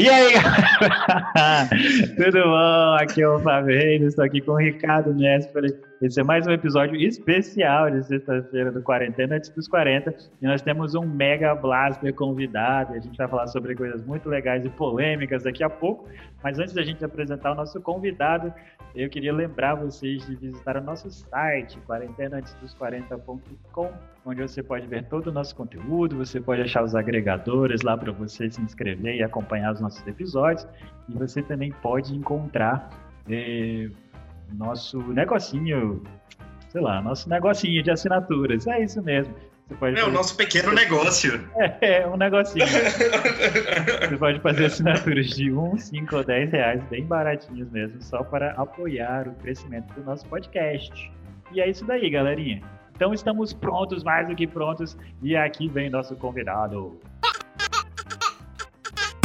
E aí, galera? Tudo bom? Aqui é o Fábio estou aqui com o Ricardo Nespoli. Esse é mais um episódio especial de sexta-feira do Quarentena Antes dos 40. E nós temos um mega blaster convidado. E a gente vai falar sobre coisas muito legais e polêmicas daqui a pouco. Mas antes da gente apresentar o nosso convidado, eu queria lembrar vocês de visitar o nosso site, quarentenaantesdos40.com, onde você pode ver todo o nosso conteúdo, você pode achar os agregadores lá para você se inscrever e acompanhar os nossos episódios. E você também pode encontrar eh, nosso negocinho, sei lá, nosso negocinho de assinaturas. É isso mesmo. Você pode é fazer... o nosso pequeno negócio. É, é um negocinho. Você pode fazer assinaturas de 1, 5 ou 10 reais, bem baratinhos mesmo, só para apoiar o crescimento do nosso podcast. E é isso daí, galerinha. Então estamos prontos, mais do que prontos, e aqui vem nosso convidado.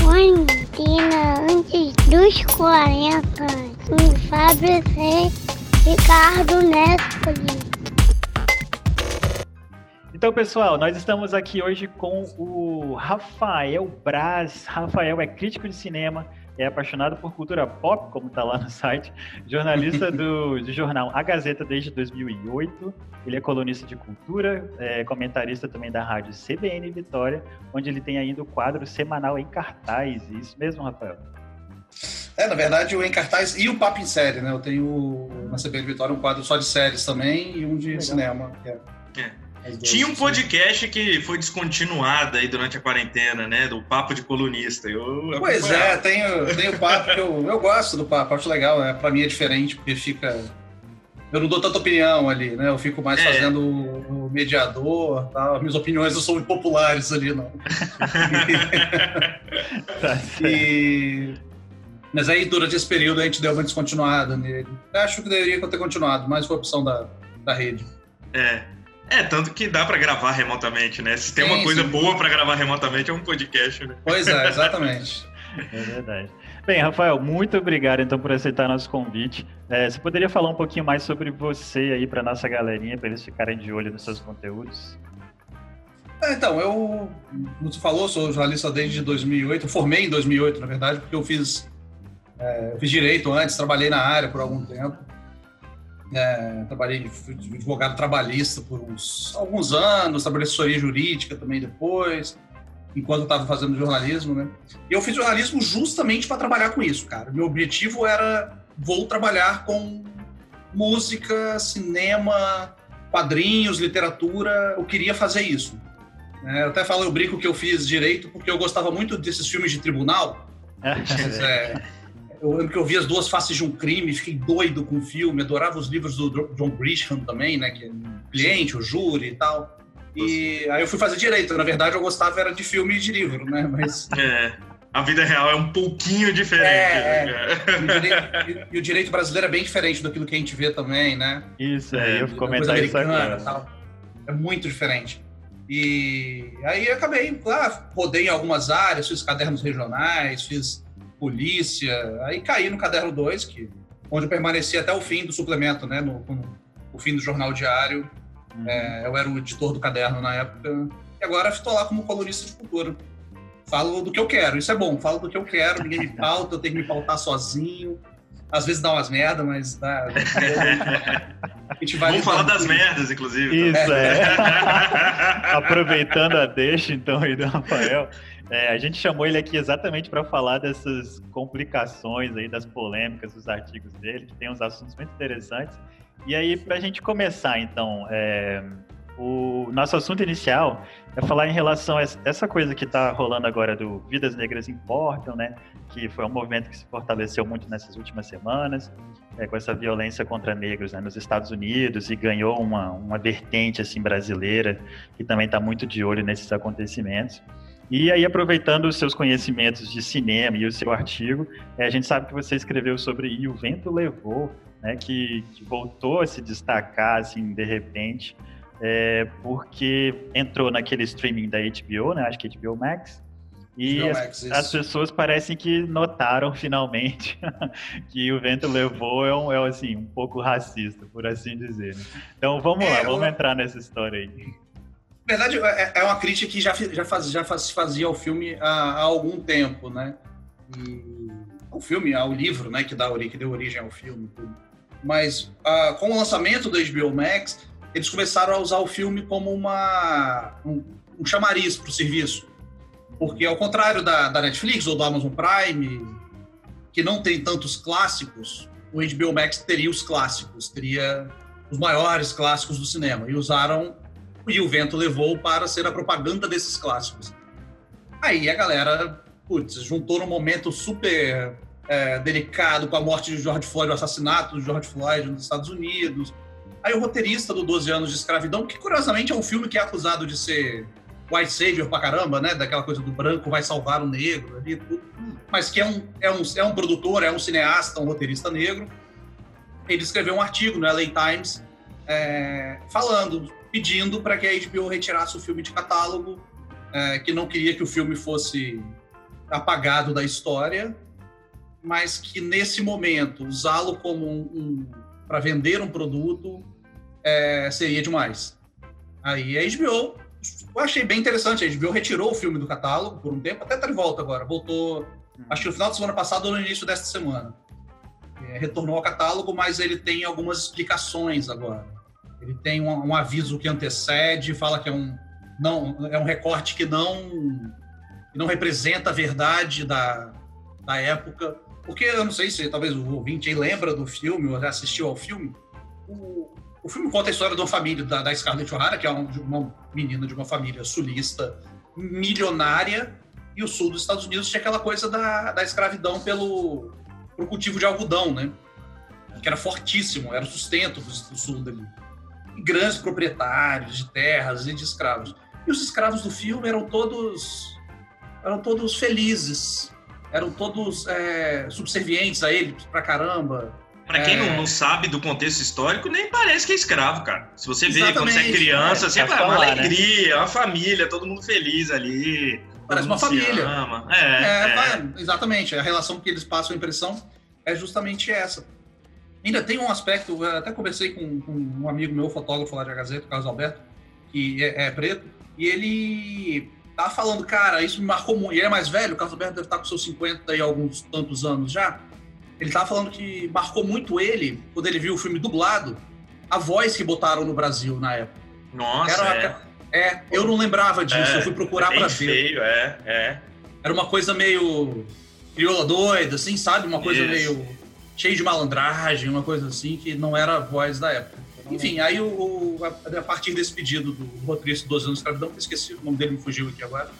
Quarentena antes dos 40, com Fábio C. Ricardo Nespoli. Então, pessoal, nós estamos aqui hoje com o Rafael Braz. Rafael é crítico de cinema, é apaixonado por cultura pop, como está lá no site, jornalista do, do, jornal A Gazeta desde 2008. Ele é colunista de cultura, é comentarista também da rádio CBN Vitória, onde ele tem ainda o quadro semanal em cartaz. Isso mesmo, Rafael? É, na verdade, o Em Cartaz e o Papo em Série, né? Eu tenho na CBN Vitória um quadro só de séries também e um de Legal. cinema. É. É. Tinha um podcast que foi descontinuado aí durante a quarentena, né? Do Papo de Colunista. Eu, eu pois é, tem, tem o papo que eu, eu gosto do papo, acho legal, né? Pra mim é diferente, porque fica. Eu não dou tanta opinião ali, né? Eu fico mais é. fazendo o mediador, tal. minhas opiniões não são impopulares ali, não. tá e... Mas aí, durante esse período, a gente deu uma descontinuada nele. Acho que deveria ter continuado, mas foi opção da, da rede. É. É, tanto que dá para gravar remotamente, né? Se tem sim, uma coisa sim. boa para gravar remotamente é um podcast, né? Pois é, exatamente. é verdade. Bem, Rafael, muito obrigado então por aceitar nosso convite. É, você poderia falar um pouquinho mais sobre você aí para nossa galerinha, para eles ficarem de olho nos seus conteúdos? É, então, eu, como você falou, sou jornalista desde 2008. Eu formei em 2008, na verdade, porque eu fiz, é, eu fiz direito antes, trabalhei na área por algum tempo. É, trabalhei de advogado trabalhista por uns alguns anos, trabalhei assessoria jurídica também depois, enquanto eu estava fazendo jornalismo, né? E eu fiz jornalismo justamente para trabalhar com isso, cara. Meu objetivo era vou trabalhar com música, cinema, quadrinhos, literatura. Eu queria fazer isso. É, eu até falo, eu brinco que eu fiz direito porque eu gostava muito desses filmes de tribunal. é, eu lembro que eu vi as duas faces de um crime, fiquei doido com o filme, adorava os livros do John Grisham também, né? Que é cliente, o júri e tal. E aí eu fui fazer direito. Na verdade, eu gostava era de filme e de livro, né? Mas. É. A vida real é um pouquinho diferente. É, né? é. E, o direito, e, o direito, brasileiro é bem diferente daquilo que a gente vê também, né? Isso, é, eu comentar isso agora. Tal. É muito diferente. E aí eu acabei, lá, rodei em algumas áreas, fiz cadernos regionais, fiz polícia. Aí caí no caderno 2, que, onde eu permaneci até o fim do suplemento, né? No, no o fim do jornal diário. Uhum. É, eu era o editor do caderno na época. E agora estou lá como colunista de cultura. Falo do que eu quero, isso é bom. Falo do que eu quero, ninguém me pauta, eu tenho que me pautar sozinho. Às vezes dá umas merda, mas dá. A gente vai Vamos falar das merdas, inclusive. Isso, é. Aproveitando a deixa, então, aí do Rafael. É, a gente chamou ele aqui exatamente para falar dessas complicações aí, das polêmicas dos artigos dele, que tem uns assuntos muito interessantes. E aí, para a gente começar, então, é, o nosso assunto inicial é falar em relação a essa coisa que está rolando agora do Vidas Negras Importam, né? Que foi um movimento que se fortaleceu muito nessas últimas semanas, é, com essa violência contra negros né, nos Estados Unidos e ganhou uma, uma vertente assim brasileira que também está muito de olho nesses acontecimentos. E aí, aproveitando os seus conhecimentos de cinema e o seu artigo, é, a gente sabe que você escreveu sobre E o Vento Levou, né, que, que voltou a se destacar, assim, de repente, é, porque entrou naquele streaming da HBO, né, acho que HBO Max, e HBO Max, as, as, pessoas parecem que notaram finalmente que o vento levou é, um, é assim, um pouco racista, por assim dizer. Né? Então vamos é, lá, vamos eu... entrar nessa história aí. Na verdade, é, é uma crítica que já, já, faz, já faz, fazia ao filme há, há, algum tempo, né? O filme, o livro, né, que, dá, que deu origem ao filme. Tudo. Mas uh, com o lançamento do HBO Max, eles começaram a usar o filme como uma, um, um chamariz para o serviço. Porque, ao contrário da, da Netflix ou do Amazon Prime, que não tem tantos clássicos, o HBO Max teria os clássicos, teria os maiores clássicos do cinema. E usaram, e o vento levou para ser a propaganda desses clássicos. Aí a galera, putz, juntou num momento super é, delicado com a morte de George Floyd, o assassinato de George Floyd nos Estados Unidos. Aí o roteirista do 12 anos de escravidão, que curiosamente é um filme que é acusado de ser white savior pra caramba, né? Daquela coisa do branco vai salvar o negro ali, tudo. Mas que é um, é um, é um produtor, é um cineasta, um roteirista negro. Ele escreveu um artigo no LA Times é, falando, pedindo para que a HBO retirasse o filme de catálogo, é, que não queria que o filme fosse apagado da história, mas que nesse momento usá-lo como um, um para vender um produto é, seria demais. Aí a HBO, eu achei bem interessante, a HBO retirou o filme do catálogo por um tempo, até tá de volta agora, voltou, uhum. acho que no final da semana passada ou no início desta semana. É, retornou ao catálogo, mas ele tem algumas explicações agora. Ele tem um, um, aviso que antecede, fala que é um não é um recorte que não que não representa a verdade da, da época porque eu não sei se talvez o ouvinte aí lembra do filme, ou já assistiu ao filme. O, o filme conta a história de uma família, da, da Scarlett O'Hara, que é uma menina de uma família sulista milionária, e o sul dos Estados Unidos tinha aquela coisa da, da escravidão pelo pro cultivo de algodão, né? Que era fortíssimo, era o sustento do, do sul dali. Grandes proprietários de terras e de escravos. E os escravos do filme eram todos eram todos felizes, eram todos é, subservientes a ele pra caramba. Pra quem é... não, não, sabe do contexto histórico, nem parece que é escravo, cara. Se você vê quando você é criança, é, sempre é uma né? alegria, né? uma família, todo mundo feliz ali. Parece uma família. É, é, é, exatamente. A relação que eles passam a impressão é justamente essa. Ainda tem um aspecto, até conversei com, com, um amigo meu, fotógrafo lá de Gazeta, o Carlos Alberto, que é, é preto, e ele tava falando, cara, isso me marcou muito. Ele é mais velho, o Carlos Alberto deve estar com seus 50 e alguns tantos anos já. Ele tava falando que marcou muito ele, quando ele viu o filme dublado, a voz que botaram no Brasil na época. Nossa, Era, é. é. eu não lembrava disso, é, eu fui procurar é para ver. Feio, é, é. Era uma coisa meio crioula doida, assim, sabe? Uma coisa Isso. meio cheia de malandragem, uma coisa assim, que não era a voz da época. Enfim, aí o, o, a, a, partir desse pedido do, do roteirista 12 anos de escravidão, que esqueci, o nome dele me fugiu aqui agora,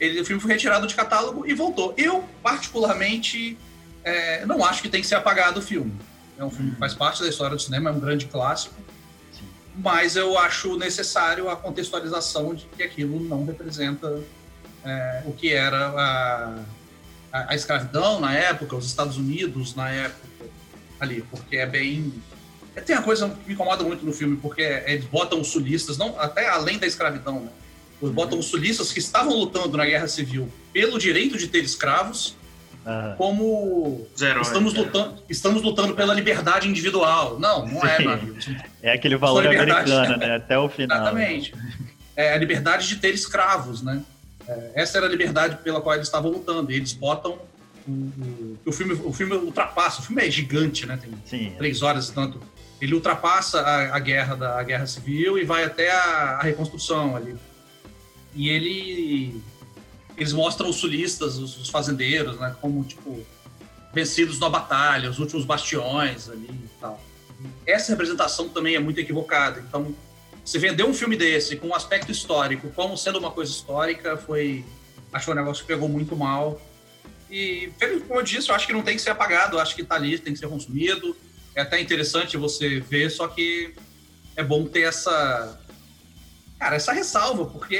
ele, o filme foi retirado de catálogo e voltou. Eu, particularmente, é, não acho que tem que ser apagado o filme. É um filme que faz parte da história do cinema, é um grande clássico, mas eu acho necessário a contextualização de que aquilo não representa é, o que era a, a, a escravidão na época, os Estados Unidos na época ali, porque é bem é, tem uma coisa que me incomoda muito no filme, porque eles botam os sulistas, não, até além da escravidão, né? Eles uhum. botam os sulistas que estavam lutando na Guerra Civil pelo direito de ter escravos, como heróis, estamos, é. lutando, estamos lutando pela liberdade individual. Não, não é, Sim. é, meu amigo. É aquele valor americano, né? Até o final. Exatamente. É a liberdade de ter escravos, né? É, essa era a liberdade pela qual eles estavam lutando. E eles botam o, o, o, filme, o filme ultrapassa. O filme é gigante, né? Tem Sim. três horas e tanto ele ultrapassa a, a guerra da a guerra civil e vai até a, a, reconstrução ali. E ele eles mostram os sulistas, os, os, fazendeiros, né, como tipo vencidos na batalha, os últimos bastiões ali e tal. Essa representação também é muito equivocada. Então, você vender um filme desse com um aspecto histórico, como sendo uma coisa histórica, foi acho um negócio que pegou muito mal. E, como eu disse, eu acho que não tem que ser apagado, acho que está ali, tem que ser consumido é até interessante você ver, só que é bom ter essa. Cara, essa ressalva, porque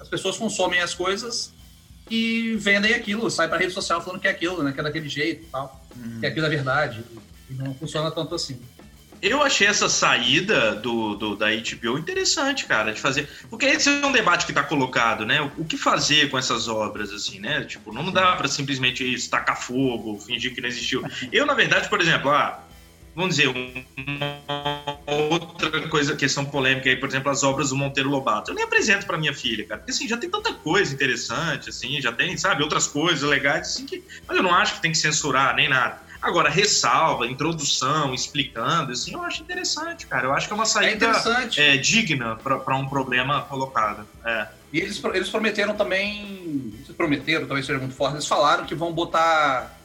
as pessoas consomem as coisas e vendem aquilo, sai pra rede social falando que é aquilo, né? Que é daquele jeito e tal. Uhum. Que aquilo é verdade. E não funciona tanto assim. Eu achei essa saída do, do, da HBO interessante, cara, de fazer. Porque esse é um debate que está colocado, né? O, que fazer com essas obras, assim, né? Tipo, não dá para simplesmente tacar fogo, fingir que não existiu. Eu, na verdade, por exemplo, ah, vamos dizer, uma outra coisa, questão polêmica aí, por exemplo, as obras do Monteiro Lobato. Eu nem apresento para minha filha, cara, porque assim, já tem tanta coisa interessante, assim, já tem, sabe, outras coisas legais, assim, que, mas eu não acho que tem que censurar nem nada. Agora, ressalva, introdução, explicando, assim, eu acho interessante, cara. Eu acho que é uma saída é, é digna para um problema colocado. É. E eles, eles prometeram também, se prometeram, talvez seja muito forte, eles falaram que vão botar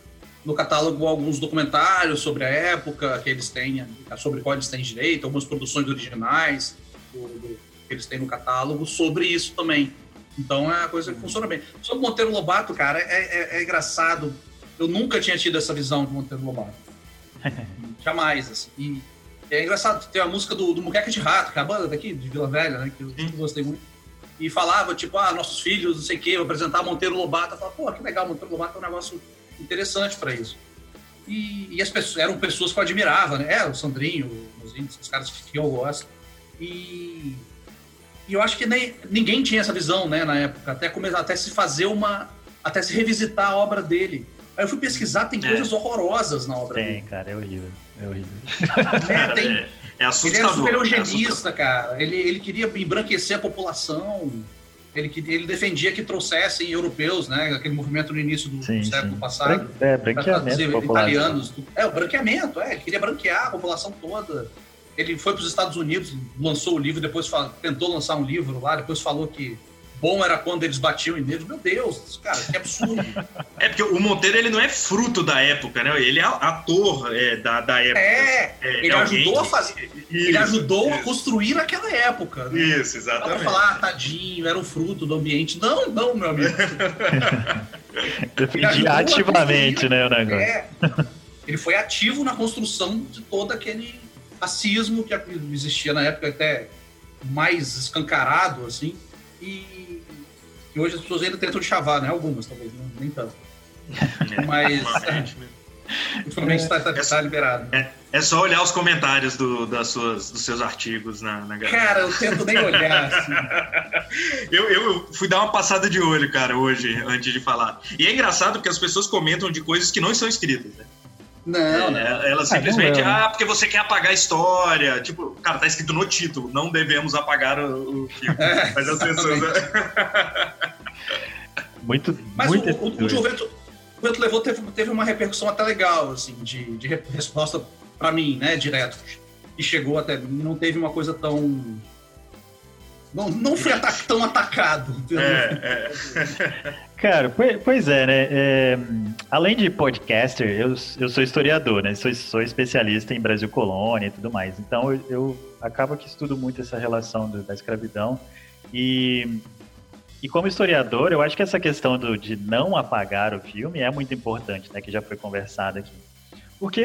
no catálogo alguns documentários sobre a época que eles têm, sobre qual eles têm direito, algumas produções originais do, do, que eles têm no catálogo sobre isso também. Então é uma coisa que funciona bem. Sobre Monteiro Lobato, cara, é, é, é engraçado. Eu nunca tinha tido essa visão de Monteiro Lobato. Jamais, assim. E é engraçado, tem a música do, do Muqueca de Rato, que é a banda daqui, de Vila Velha, né? Que eu gostei muito. E falava, tipo, ah, nossos filhos, não sei o quê, vou apresentar Monteiro Lobato. Eu falava, pô, que legal, Monteiro Lobato é um negócio interessante para isso. E, e, as pessoas eram pessoas que eu admirava, né? É, o Sandrinho, os índios, os caras que eu gosto. E, e eu acho que nem, ninguém tinha essa visão, né, na época, até começar, até se fazer uma, até se revisitar a obra dele. Aí eu fui pesquisar, tem é. coisas horrorosas na obra tem, dele. Tem, cara, é horrível, é horrível. É, tem, é, é assustador. Ele era super eugenista, é cara. Ele, ele queria embranquecer a população ele, ele defendia que trouxessem europeus, né? Aquele movimento no início do, sim, século sim. passado. É, branqueamento italianos. É, o branqueamento, é. Ele queria branquear a população toda. Ele foi para os Estados Unidos, lançou o livro, depois falou, tentou lançar um livro lá, depois falou que bom era quando eles batiam em neles. Meu Deus, cara, que absurdo. é porque o Monteiro ele não é fruto da época, né? Ele é ator é, da, da época. É, é ele é ajudou a fazer. Isso, ele ajudou isso. a construir aquela época. Né? Isso, exatamente. Não falar, ah, tadinho, era um fruto do ambiente. Não, não, meu amigo. Defendi ativamente, né, o negócio. É, ele foi ativo na construção de todo aquele racismo que existia na época, até mais escancarado, assim. E que hoje as pessoas ainda tentam chavar, né? Algumas, talvez, né? nem tanto. É, Mas. Ultimamente está tá, tá liberado. É, é, só olhar os comentários do, das suas, dos seus artigos na, na Cara, eu tento nem olhar. Assim. eu, eu fui dar uma passada de olho, cara, hoje, antes de falar. E é engraçado porque as pessoas comentam de coisas que não estão escritas, né? Não, não. Ela ah, simplesmente, ah, ah, porque você quer apagar a história. Tipo, cara, tá escrito no título, não devemos apagar o, o filme. É, Mas as pessoas. muito. Mas muito o, o, o Juventus, o Juventus levou teve, teve uma repercussão até legal, assim, de, de resposta para mim, né, direto. E chegou até mim, não teve uma coisa tão. Não, não fui atac tão atacado. É, é. Cara, pois é, né? É, além de podcaster, eu, eu sou historiador, né? Sou, sou especialista em Brasil Colônia e tudo mais. Então eu, eu acabo que estudo muito essa relação do, da escravidão. E, e como historiador, eu acho que essa questão do, de não apagar o filme é muito importante, né? Que já foi conversado aqui. Porque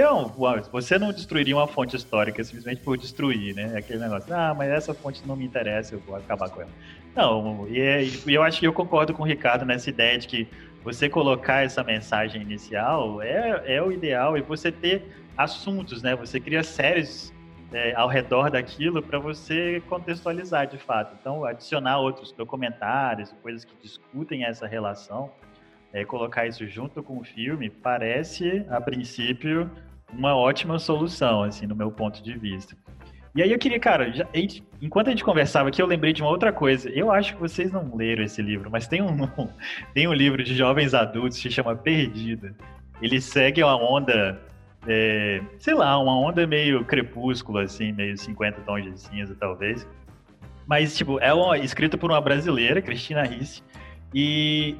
você não destruiria uma fonte histórica simplesmente por destruir, né? Aquele negócio, ah, mas essa fonte não me interessa, eu vou acabar com ela. Não, e, é, e eu acho que eu concordo com o Ricardo nessa ideia de que você colocar essa mensagem inicial é, é o ideal e você ter assuntos, né? Você cria séries é, ao redor daquilo para você contextualizar de fato. Então, adicionar outros documentários, coisas que discutem essa relação é, colocar isso junto com o filme parece, a princípio, uma ótima solução, assim, no meu ponto de vista. E aí eu queria, cara, já, enquanto a gente conversava aqui, eu lembrei de uma outra coisa. Eu acho que vocês não leram esse livro, mas tem um, tem um livro de jovens adultos que se chama Perdida. Ele segue uma onda, é, sei lá, uma onda meio crepúsculo, assim, meio 50 tons de cinza, talvez. Mas, tipo, é uma, escrito por uma brasileira, Cristina Risse, e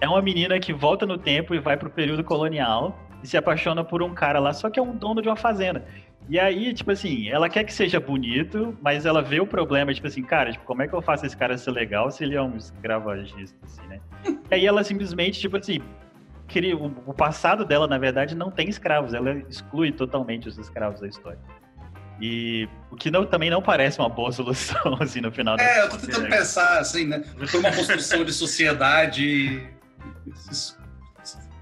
é uma menina que volta no tempo e vai pro período colonial e se apaixona por um cara lá, só que é um dono de uma fazenda. E aí, tipo assim, ela quer que seja bonito, mas ela vê o problema, tipo assim, cara, tipo, como é que eu faço esse cara ser legal se ele é um escravagista, assim, né? e aí ela simplesmente, tipo assim, cria, o passado dela, na verdade, não tem escravos, ela exclui totalmente os escravos da história. E o que não, também não parece uma boa solução, assim, no final É, eu tô tentando pensar, assim, né? Foi uma construção de sociedade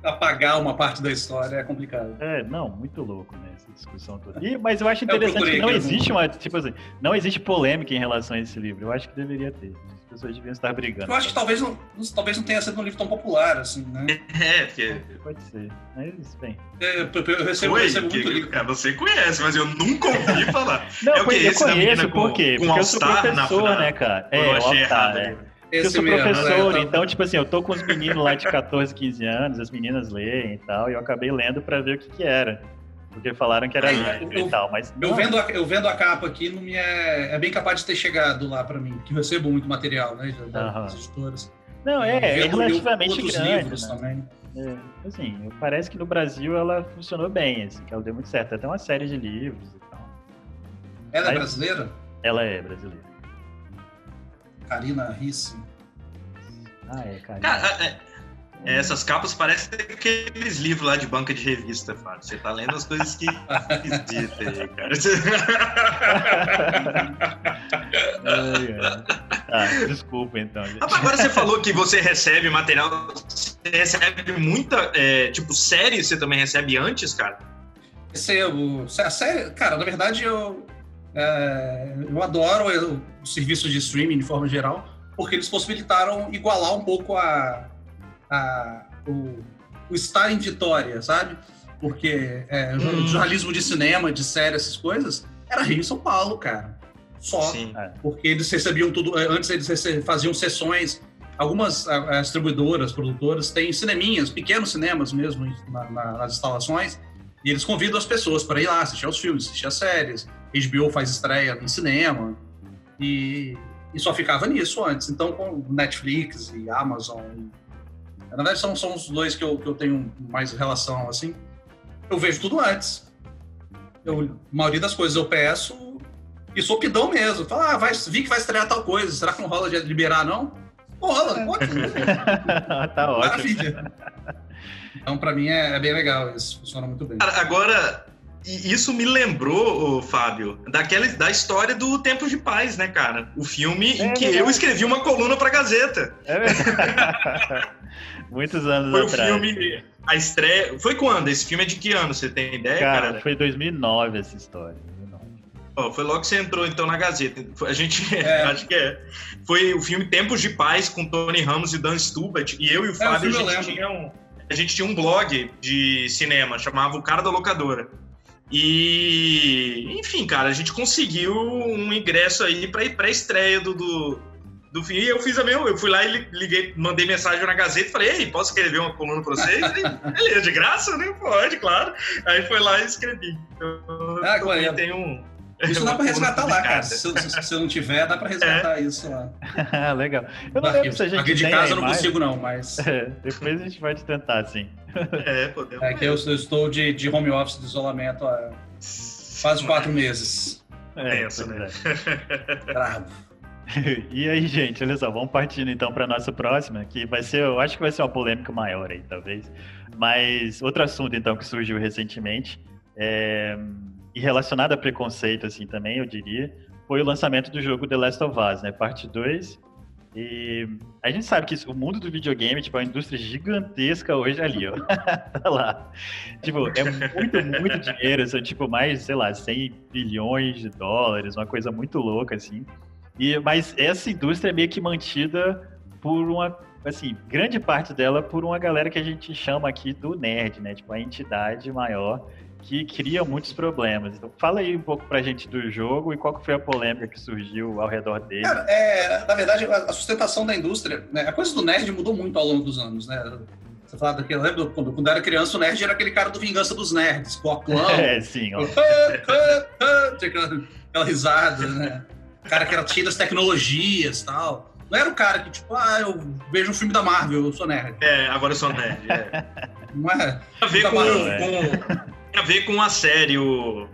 apagar uma parte da história é complicado. É, não, muito louco, né? Essa discussão toda. E, mas eu acho interessante eu que não existe uma. Tipo assim, não existe polêmica em relação a esse livro. Eu acho que deveria ter. As pessoas deviam estar brigando. Eu acho que talvez não, talvez não tenha sido um livro tão popular, assim, né? É, porque. Pode ser. Mas, bem. É, eu, eu recebo, Foi, recebo muito livro. Cara, você conhece, mas eu nunca ouvi falar. Não, é o que? Eu esse conheço, por quê? Com, porque eu sou professor, na, né, cara? É, eu achei errado. É. Esse eu sou mesmo, professor, né? então, tipo assim, eu tô com os meninos lá de 14, 15 anos, as meninas leem e tal, e eu acabei lendo para ver o que que era. Porque falaram que era livro e tal, mas. Eu vendo, a, eu vendo a capa aqui, não me é, é bem capaz de ter chegado lá para mim, que eu recebo muito material, né, das editoras. Não, é, é relativamente grande. Livros né? também. É, assim, parece que no Brasil ela funcionou bem, assim, que ela deu muito certo. Até uma série de livros e tal. Ela é brasileira? Ela é brasileira. Karina Risse. Ah, é, Karina. Cara, é, é, essas capas parecem aqueles livros lá de banca de revista, Fábio. Você tá lendo as coisas que esquisitas aí, cara. Ah, desculpa, então. Gente. Agora você falou que você recebe material. Você recebe muita. É, tipo, série você também recebe antes, cara? Recebo. A série, cara, na verdade eu é, eu adoro o serviço de streaming de forma geral, porque eles possibilitaram igualar um pouco a, a o, o estar em Vitória, sabe? Porque é, hum. jornalismo de cinema, de série, essas coisas, era Rio e São Paulo, cara. Só. Sim. É. Porque eles recebiam tudo. Antes eles faziam sessões. Algumas distribuidoras, produtoras, têm cineminhas, pequenos cinemas mesmo, na, na, nas instalações, e eles convidam as pessoas para ir lá assistir aos filmes, assistir às séries. HBO faz estreia no cinema. E, e só ficava nisso antes. Então, com Netflix e Amazon. Na verdade, são, são os dois que eu, que eu tenho mais relação, assim. Eu vejo tudo antes. Eu, a maioria das coisas eu peço e sou pidão mesmo. Fala, ah, vai, vi que vai estrear tal coisa. Será que não rola de liberar, não? Rola, pode. tá ótimo. Maravilha. Então, para mim, é, é, bem legal isso. Funciona muito bem. Agora, isso me lembrou, Fábio, daquela da história do Tempo de Paz, né, cara? O filme é em que verdade. eu escrevi uma coluna pra Gazeta. É verdade. Muitos anos foi atrás. Foi o filme, a estreia... Foi quando? Esse filme é de que ano? Você tem ideia, cara? Cara, foi 2009 essa história. Oh, foi logo que você entrou, então, na Gazeta. A gente, é. acho que é. Foi o filme Tempos de Paz, com Tony Ramos e Dan Stubart. E eu e o é, Fábio, a gente tinha um a gente tinha um blog de cinema, chamava O Cara da Locadora. E, enfim, cara, a gente conseguiu um ingresso aí para ir pra estreia do, do, do filme. E eu fiz a mesma, eu fui lá e liguei, mandei mensagem na Gazeta e falei, ei, posso escrever uma coluna para vocês? Beleza, de graça, né? Pode, claro. Aí foi lá e escrevi. Então, ah, eu tem um, isso dá pra resgatar lá, cara. Se, se, se, eu não tiver, dá pra resgatar é. isso lá. Legal. Eu não lembro se a gente Aqui de casa eu não consigo, não, mas. É, depois a gente pode tentar, sim. É, podemos. É que eu, eu estou de, de home office de isolamento há quase quatro meses. É, isso, né? Bravo. e aí, gente, olha só, vamos partindo então para nossa próxima, que vai ser, eu acho que vai ser uma polêmica maior aí, talvez. Mas outro assunto então que surgiu recentemente é e relacionado a preconceito, assim, também, eu diria, foi o lançamento do jogo The Last of Us, né? Parte 2. E a gente sabe que isso, o mundo do videogame, tipo, é uma indústria gigantesca hoje ali, ó. tá lá. Tipo, é muito, muito dinheiro, são tipo mais, sei lá, 100 bilhões de dólares, uma coisa muito louca, assim. E, mas essa indústria é meio que mantida por uma, assim, grande parte dela por uma galera que a gente chama aqui do nerd, né? Tipo, a entidade maior que cria muitos problemas. Então, fala aí um pouco pra gente do jogo e qual foi a polêmica que surgiu ao redor dele. Cara, é, na verdade, a sustentação da indústria, né, a coisa do nerd mudou muito ao longo dos anos, né? Você fala daquele, lembra quando, quando era criança, o nerd era aquele cara do Vingança dos Nerds, coclão. É, sim. Ó. aquela, aquela risada, né? O cara que era cheio das tecnologias e tal. Não era o cara que, tipo, ah, eu vejo um filme da Marvel, eu sou nerd. É, agora eu sou nerd, é. Não é? Tem a ver com, com, tem a ver com a série, o.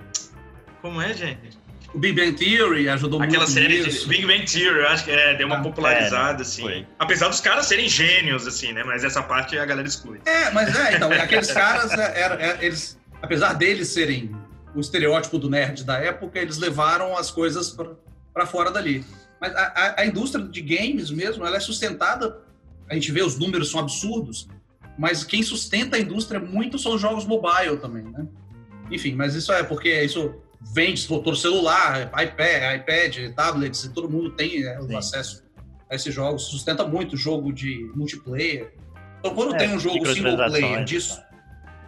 Como é, gente? O Big Bang Theory ajudou Aquela muito. Aquela série nisso. de Big Bang Theory, eu acho que é, deu uma ah, popularizada, é, assim. Foi. Apesar dos caras serem gênios, assim, né? Mas essa parte a galera exclui. É, mas é, então, aqueles caras, é, era, é, eles, apesar deles serem o estereótipo do nerd da época, eles levaram as coisas para fora dali. Mas a, a, a, indústria de games mesmo, ela é sustentada, a gente vê os números são absurdos, mas quem sustenta a indústria muito são os jogos mobile também, né? Enfim, mas isso é porque isso vende todo celular, iPad, iPad, tablets, todo mundo tem é, o acesso a esses jogos, sustenta muito jogo de multiplayer. Então, quando é, tem um jogo single player disso,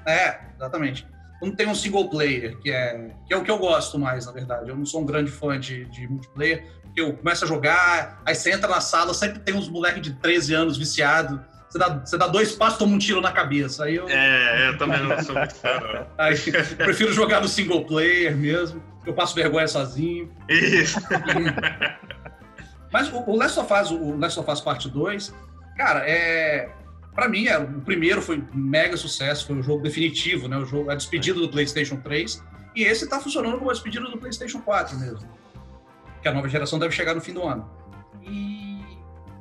é, exatamente. Quando tem um single player, que é, que é o que eu gosto mais, na verdade. Eu não sou um grande fã de, de multiplayer, porque eu começo a jogar, aí você entra na sala, sempre tem uns moleques de 13 anos viciados. Você dá, você dá dois passos, toma um tiro na cabeça. Aí eu... É, eu também não sou muito fã. Aí, prefiro jogar no single player mesmo. Eu passo vergonha sozinho. Isso. Mas o, o Last of Us, o Last of Us Parte 2, cara, é para mim, é, o primeiro foi um mega sucesso, foi o jogo definitivo, né? O jogo, a despedida do PlayStation 3. E esse está funcionando como a despedida do PlayStation 4 mesmo. Que a nova geração deve chegar no fim do ano. E,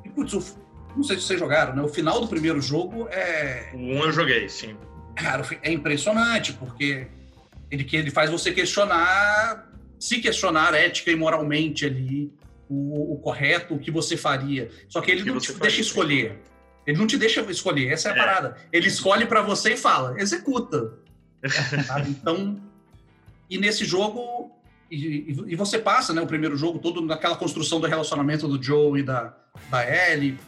e putz, o, não sei se vocês jogaram, né? O final do primeiro jogo é. O 1 eu joguei, sim. Cara, é impressionante, porque ele, que ele faz você questionar, se questionar ética e moralmente ali, o, o correto, o que você faria. Só que ele que não te deixa escolher. Ele não te deixa escolher, essa é a é. parada. Ele escolhe para você e fala, executa. então, e nesse jogo, e, e, você passa né, o primeiro jogo todo naquela construção do relacionamento do Joe e da, da Ellie.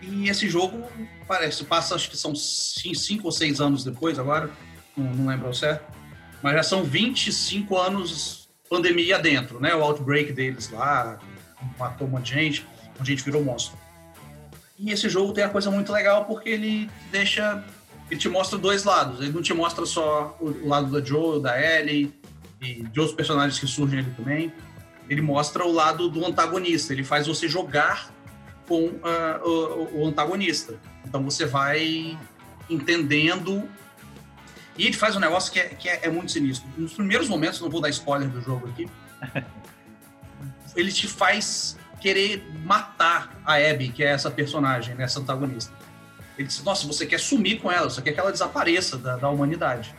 E esse jogo parece, passa, acho que são cinco ou seis anos depois agora, não, não lembro certo, mas já são 25 anos pandemia dentro, né? O outbreak deles lá, matou um monte de gente, a gente virou monstro. E esse jogo tem a coisa muito legal porque ele deixa. Ele te mostra dois lados. Ele não te mostra só o, lado da Joe, da Ellie e de outros personagens que surgem ali também. Ele mostra o lado do antagonista. Ele faz você jogar com uh, o, o antagonista. Então você vai entendendo. E ele faz um negócio que é, que é, é muito sinistro. Nos primeiros momentos, não vou dar spoiler do jogo aqui, ele te faz querer matar a Abby, que é essa personagem, né, essa antagonista. Ele disse, nossa, você quer sumir com ela, você quer que ela desapareça da, da humanidade.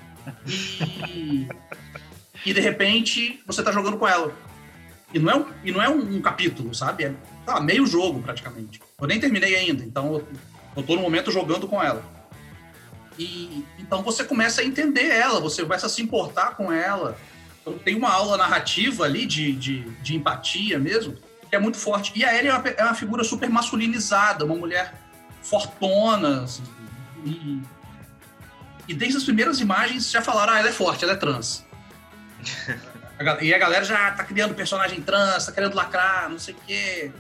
E, e de repente você tá jogando com ela. E não é um, e não é um, capítulo, sabe? É tá, meio jogo praticamente. Eu nem terminei ainda, então eu, eu tô no momento jogando com ela. E então você começa a entender ela, você começa a se importar com ela. Então, tem uma aula narrativa ali de, de, de empatia mesmo, que é muito forte. E a Ellie é uma, é uma figura super masculinizada, uma mulher fortona. Assim, e, e desde as primeiras imagens já falaram, ah, ela é forte, ela é trans. e a galera já tá criando personagem trans, tá querendo lacrar, não sei o quê.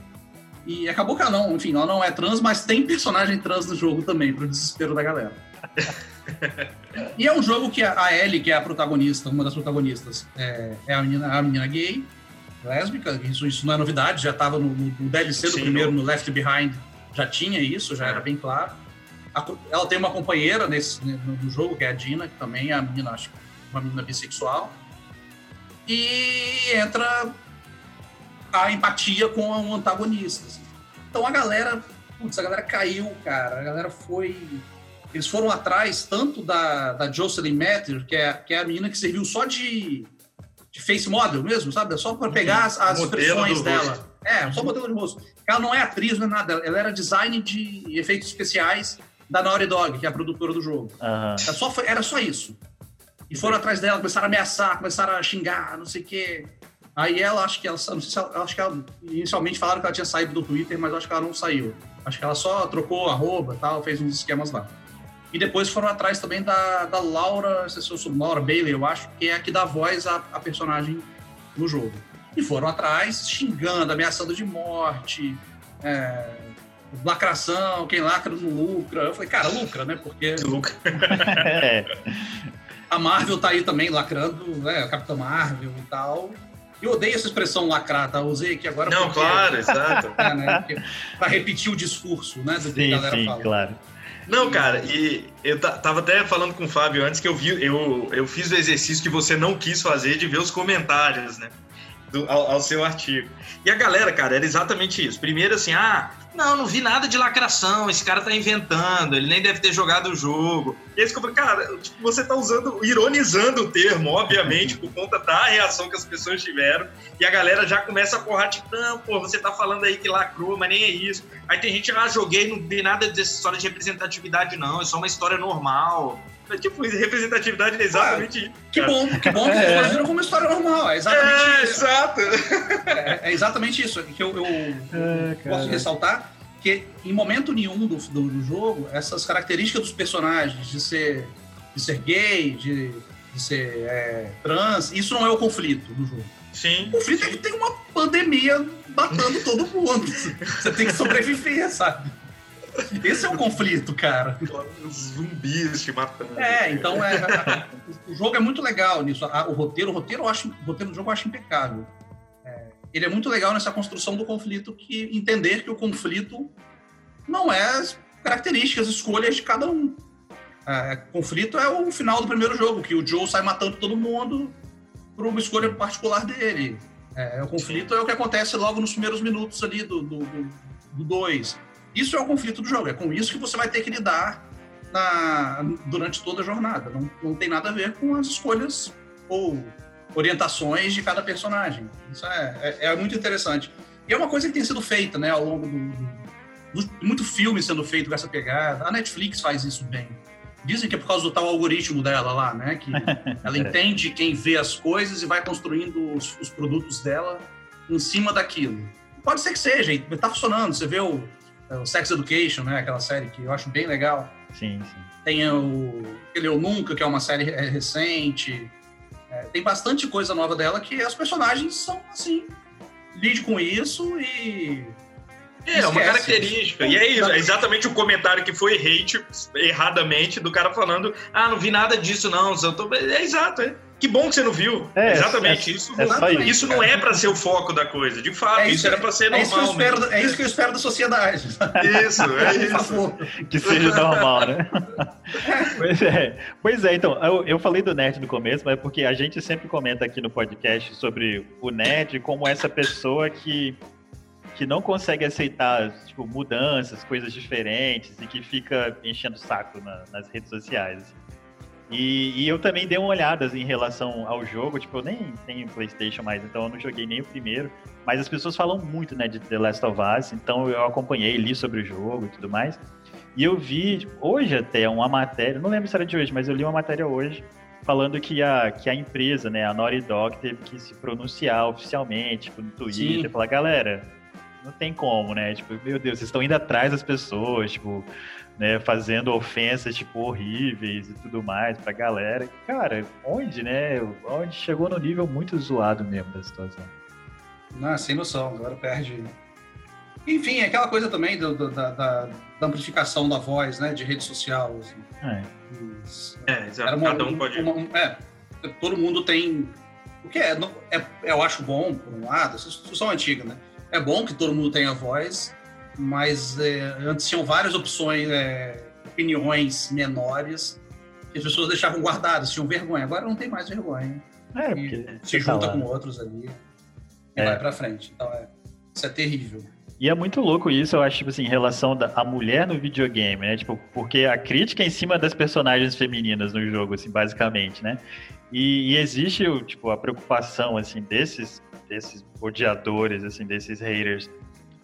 E acabou que ela não, enfim, ela não é trans, mas tem personagem trans no jogo também, pro desespero da galera. e é um jogo que a Ellie, que é a protagonista, uma das protagonistas, é, é a, menina, a menina gay, lésbica, isso, isso não é novidade, já estava no, no, DLC do Sim, primeiro, no Left Behind, já tinha isso, já é. era bem claro. A, ela tem uma companheira nesse, no, no, jogo, que é a Dina, que também é a menina, acho uma menina bissexual. E entra a empatia com o antagonista. Assim. Então a galera, putz, a galera caiu, cara. A galera foi. Eles foram atrás tanto da, da Jocelyn Matter, que é, que é a menina que serviu só de de face model mesmo, sabe? Só para pegar as, as expressões dela. Rosto. É, só modelo de rosto. Ela não é atriz, não é nada. Ela era design de efeitos especiais da Naughty Dog, que é a produtora do jogo. Uhum. Era, só, era só isso. E foram atrás dela, começaram a ameaçar, começaram a xingar, não sei o quê. Aí ela, acho que ela, não sei se ela, acho que ela, inicialmente falaram que ela tinha saído do Twitter, mas acho que ela não saiu. Acho que ela só trocou arroba tal, fez uns esquemas lá. E depois foram atrás também da, da Laura, não sei se eu sou Laura Bailey, eu acho, que é a que dá voz à, à personagem no jogo. E foram atrás, xingando, ameaçando de morte, é, lacração, quem lacra não lucra. Eu falei, cara, lucra, né? Porque. Lucra. É. a Marvel tá aí também lacrando, né? A Capitã Marvel e tal. Eu odeio essa expressão lacrar, tá? Eu usei aqui agora. Não, porque, claro, exato. É, né? Pra repetir o discurso, né? Do que sim, a galera sim, fala. claro. Não, cara, e eu tava até falando com o Fábio antes que eu vi, eu, eu fiz o exercício que você não quis fazer de ver os comentários, né? Do, ao, ao, seu artigo. E a galera, cara, era exatamente isso. Primeiro assim, ah, não, não vi nada de lacração, esse cara tá inventando, ele nem deve ter jogado o jogo. E aí falei, cara, tipo, você tá usando, ironizando o termo, obviamente, por conta da reação que as pessoas tiveram. E a galera já começa a porrar, tipo, não, pô, você tá falando aí que lacrou, mas nem é isso. Aí tem gente, ah, joguei, não vi nada dessa história de representatividade, não, é só uma história normal. É tipo, representatividade é exatamente isso. Que bom, que bom que é. viram como uma história normal. É exatamente é, isso. Exato. É, é, exatamente isso. Que eu, eu é, posso ressaltar que em momento nenhum do, do, do, jogo, essas características dos personagens de ser, de ser gay, de, de ser é, trans, isso não é o conflito do jogo. Sim. O conflito sim. é que tem uma pandemia matando todo mundo. Você tem que sobreviver, sabe? Esse é o conflito, cara. Zumbis te matando. É, então é, o jogo é muito legal nisso. O roteiro, o roteiro, eu acho, o roteiro do jogo eu acho impecável. É, ele é muito legal nessa construção do conflito, que entender que o conflito não é as características, escolhas de cada um. É, conflito é o final do primeiro jogo, que o Joe sai matando todo mundo por uma escolha particular dele. É, o conflito é o que acontece logo nos primeiros minutos ali do 2. Do, do isso é o conflito do jogo, é com isso que você vai ter que lidar na, durante toda a jornada. Não, não tem nada a ver com as escolhas ou orientações de cada personagem. Isso é, é, é muito interessante. E é uma coisa que tem sido feita né, ao longo do, do, do, muito filme sendo feito com essa pegada. A Netflix faz isso bem. Dizem que é por causa do tal algoritmo dela lá, né? Que ela entende quem vê as coisas e vai construindo os, os produtos dela em cima daquilo. Pode ser que seja, está funcionando. Você vê o, o Sex Education, né? Aquela série que eu acho bem legal. Sim, sim. Tem o Ele Eu Nunca, que é uma série recente. É, tem bastante coisa nova dela que os personagens são assim. Lide com isso e. É, uma característica. E é isso, é exatamente o comentário que foi hate erradamente do cara falando: ah, não vi nada disso, não. Eu tô... É exato, é. Que bom que você não viu. É, Exatamente. É, isso, é não, isso. isso não é para ser o foco da coisa. De fato, é isso, isso, era para ser normal. É isso, espero, é isso, que eu espero da sociedade. Isso, é isso. que seja normal, né? pois é. Pois é, então, eu, eu falei do nerd no começo, mas é porque a gente sempre comenta aqui no podcast sobre o nerd como essa pessoa que que não consegue aceitar tipo, mudanças, coisas diferentes e que fica enchendo o saco na, nas redes sociais. E, e, eu também dei uma olhada assim, em relação ao jogo, tipo, eu nem tenho PlayStation mais, então eu não joguei nem o primeiro, mas as pessoas falam muito, né, de The Last of Us, então eu acompanhei, li sobre o jogo e tudo mais. E eu vi hoje até uma matéria, não lembro se era de hoje, mas eu li uma matéria hoje falando que a, que a empresa, né, a Naughty Dog teve que se pronunciar oficialmente tipo, no Twitter, Sim. falar, galera, não tem como, né? Tipo, meu Deus, vocês estão indo atrás das pessoas, tipo, né, fazendo ofensas, tipo, horríveis e tudo mais pra galera. Cara, onde, né? Onde chegou no nível muito zoado mesmo da situação. Não, sem noção, agora perde. Enfim, aquela coisa também do, do, da, da, da, amplificação da voz, né, de rede social. Assim. É. é, exato. Uma, Cada um pode. Uma, é, todo mundo tem. O que é, é, eu acho bom, por um lado, essa discussão antiga, né? É bom que todo mundo tenha voz, mas é, antes tinham várias opções, é, opiniões menores que as pessoas deixavam guardadas, tinham vergonha. Agora não tem mais vergonha. É, porque se junta tá com outros ali e é. vai para frente. Então, é, isso é terrível. E é muito louco isso, eu acho, tipo assim, em relação da a mulher no videogame, né? Tipo, porque a crítica é em cima das personagens femininas no jogo, assim, basicamente, né? E, e existe, tipo, a preocupação, assim, desses, desses odiadores, assim, desses haters,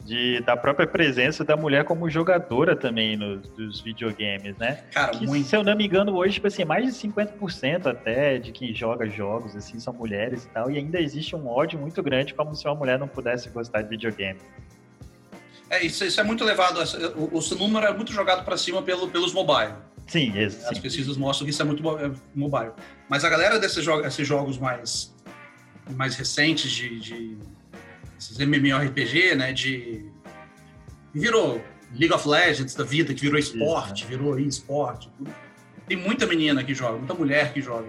de, da própria presença da mulher como jogadora também nos dos videogames, né? Cara, que, muito. Se eu não me engano, hoje, tipo assim, mais de 50% até de quem joga jogos, assim, são mulheres e tal, e ainda existe um ódio muito grande como se uma mulher não pudesse gostar de videogame. É, isso, isso é muito levado, o, o número é muito jogado para cima pelo, pelos mobile. Sim, isso. As sim. pesquisas mostram que isso é muito é mobile. Mas a galera desses jogos, esses jogos mais, mais recentes de, de esses MMORPG, né, de virou League of Legends da vida, que virou esporte, Isso, né? virou esporte. Tem muita menina que joga, muita mulher que joga.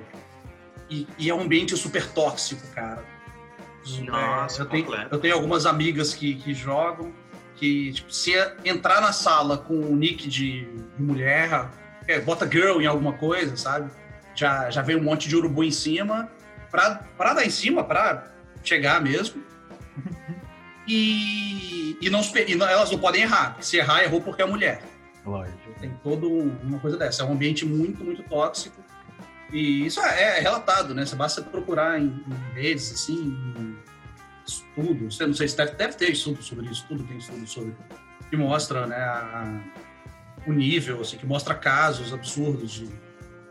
E, e é um ambiente super tóxico, cara. Nossa, eu, tenho, eu tenho algumas amigas que, que jogam, que tipo, se entrar na sala com o nick de, de mulher, é, bota girl em alguma coisa, sabe? Já, já vem um monte de urubu em cima. Pra, pra dar em cima, pra chegar mesmo. E, e, não, e não, elas não podem errar. Se errar, errou porque é mulher. Lógico. Tem toda uma coisa dessa. É um ambiente muito, muito tóxico. E isso é, é relatado, né? Você basta procurar em, em redes, assim, em estudos. Não sei se deve, deve ter estudo sobre isso, tudo tem estudo sobre. Que mostra, né, a, o nível, assim, que mostra casos absurdos de,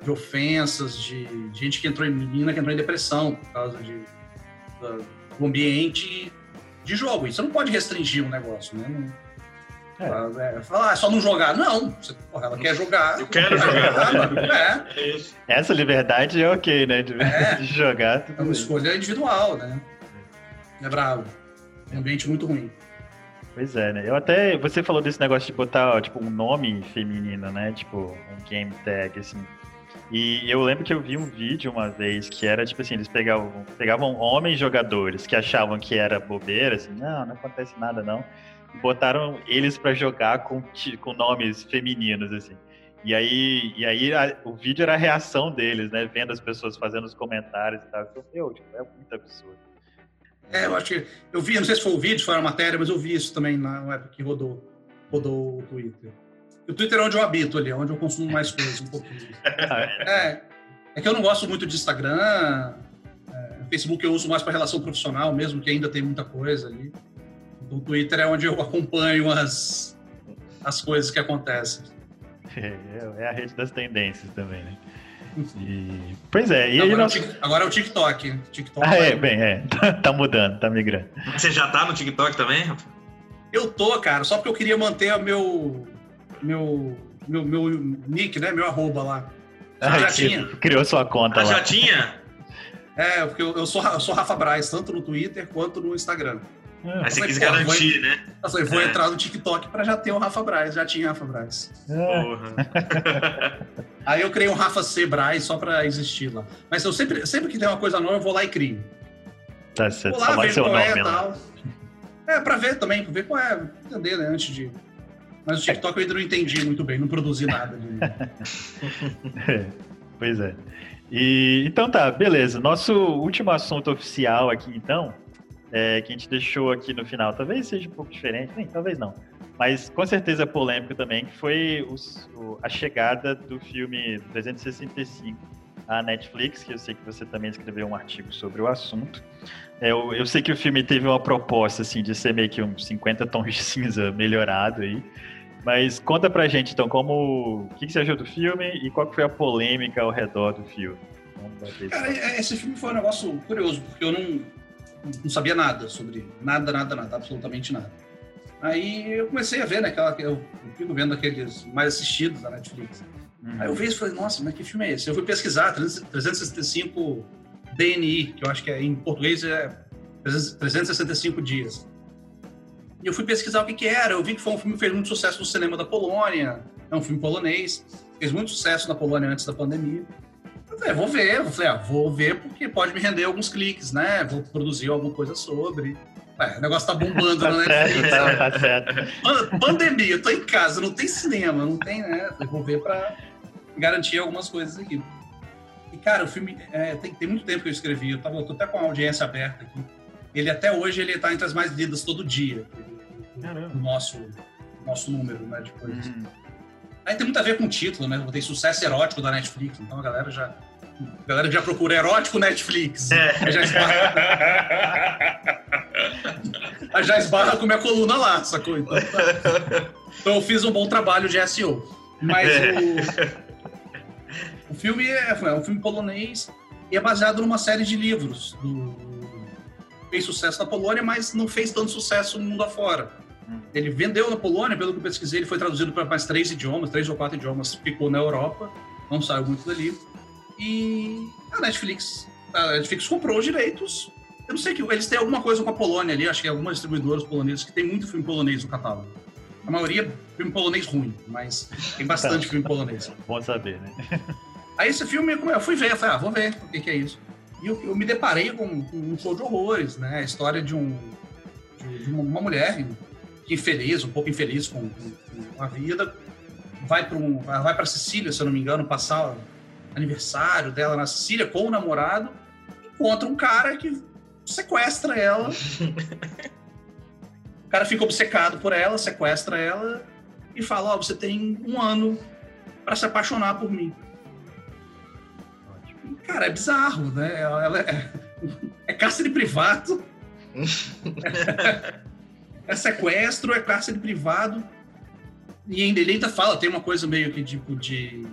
de ofensas, de, de, gente que entrou em menina que entrou em depressão por causa de, do ambiente de jogo. E você não pode restringir um negócio, né? Não, é. é. Falar, ah, só não jogar. Não, você, porra, ela quer jogar. Eu quero jogar. é. é Essa liberdade é ok, né? De, é. de jogar. É uma escolha individual, né? É bravo. É um ambiente muito ruim. Pois é, né? Eu até. Você falou desse negócio de botar, tipo, um nome feminino, né? Tipo, um game tag, assim. E eu lembro que eu vi um vídeo uma vez que era tipo assim, eles pegavam, pegavam homens jogadores que achavam que era bobeira, assim, não, não acontece nada não. E botaram eles para jogar com, com nomes femininos, assim. E aí, e aí a, o vídeo era a reação deles, né? Vendo as pessoas fazendo os comentários e tal. Eu meu, tipo, é muito absurdo. É, eu acho que. Eu vi, não sei se foi o vídeo, foi a matéria, mas eu vi isso também na época que rodou, rodou o Twitter. O Twitter é onde eu habito ali, é onde eu consumo mais coisas, um pouquinho. é, é que eu não gosto muito de Instagram. É, Facebook eu uso mais para relação profissional mesmo, que ainda tem muita coisa ali. Então, o Twitter é onde eu acompanho as, as coisas que acontecem. É, é a rede das tendências também, né? E... Pois é, e agora, nós... é agora é o TikTok. TikTok ah, é, bem, é. tá mudando, tá migrando. Você já tá no TikTok também, Rafa? Eu tô, cara, só porque eu queria manter o meu, meu, meu, meu nick, né? Meu arroba lá. Ah, já tinha. Criou sua conta ah, lá. Já tinha? É, porque eu, eu, sou, eu sou Rafa Braz, tanto no Twitter quanto no Instagram. Ah, Aí você quis garantir, vou, né? Eu falei, vou é. entrar no TikTok para já ter o Rafa Braz, já tinha Rafa Braz. É. Aí eu criei um Rafa C Braz só para existir lá. Mas eu sempre, sempre que tem uma coisa nova, eu vou lá e crio. Tá certo, vou lá, ver qual é e tal. É, para ver também, pra ver qual é, entender, né, antes de mas o TikTok eu ainda não entendi muito bem, não produzi nada. De... pois é. E, então tá, beleza. Nosso último assunto oficial aqui, então, é, que a gente deixou aqui no final, talvez seja um pouco diferente, nem, talvez não. Mas com certeza é polêmico também, que foi os, o, a chegada do filme 365 à Netflix, que eu sei que você também escreveu um artigo sobre o assunto. É, eu, eu sei que o filme teve uma proposta assim de ser meio que um 50 tons de cinza melhorado aí. Mas conta pra gente, então, como. O que, você achou do filme e qual foi a polêmica ao redor do filme? Cara, é, esse filme foi um negócio curioso, porque eu não, não sabia nada sobre. Nada, nada, nada, absolutamente nada. Aí eu comecei a ver, né? Aquela, eu, eu fico vendo aqueles mais assistidos da Netflix. Uhum. Aí eu vi e falei, nossa, mas que filme é esse? Eu fui pesquisar 365 DNI, que eu acho que é, em português é 365 dias. E eu fui pesquisar o que, que era. Eu vi que foi um filme que fez muito sucesso no cinema da Polônia. É um filme polonês. Fez muito sucesso na Polônia antes da pandemia. Eu falei, vou ver. Eu falei, ah, vou ver porque pode me render alguns cliques, né? Vou produzir alguma coisa sobre. É, o negócio tá bombando tá na Netflix. Tá, tá certo. Pandemia, eu tô em casa, não tem cinema, não tem, né? Eu vou ver pra garantir algumas coisas aqui. E, cara, o filme. É, tem, tem muito tempo que eu escrevi, eu, tava, eu tô até com a audiência aberta aqui. Ele até hoje ele tá entre as mais lidas todo dia. O nosso, nosso número né, de coisas. Uhum. Aí tem muito a ver com o título, né? Tem sucesso erótico da Netflix, então a galera já. A galera já procura erótico Netflix. É. já esbarra. já esbarra com minha coluna lá, sacou? Então, tá. então eu fiz um bom trabalho de SEO. Mas é. o, o filme é, é um filme polonês e é baseado numa série de livros do, fez sucesso na Polônia, mas não fez tanto sucesso no mundo afora. Ele vendeu na Polônia, pelo que eu pesquisei, ele foi traduzido para mais três idiomas, três ou quatro idiomas, ficou na Europa, não saiu muito dali. E a Netflix, a Netflix comprou os direitos. Eu não sei que eles têm alguma coisa com a Polônia ali, acho que é algumas distribuidoras polonesas que tem muito filme polonês no catálogo. A maioria é filme polonês ruim, mas tem bastante filme polonês. Bom saber, né? Aí esse filme, eu fui ver, eu falei, ah, vou ver o que, que é isso. E eu, eu me deparei com, com, um show de horrores, né? A história de, um, de, de uma mulher infeliz, um pouco infeliz com, com, a vida, vai para um, vai para Sicília, se eu não me engano, passar aniversário dela na Sicília com o namorado, encontra um cara que sequestra ela. o cara fica obcecado por ela, sequestra ela e fala: Ó, oh, você tem um ano para se apaixonar por mim. Cara, é bizarro, né? Ela é, é cárcere privado. é sequestro, é cárcere privado. E ainda, ele ainda fala, tem uma coisa meio que tipo de.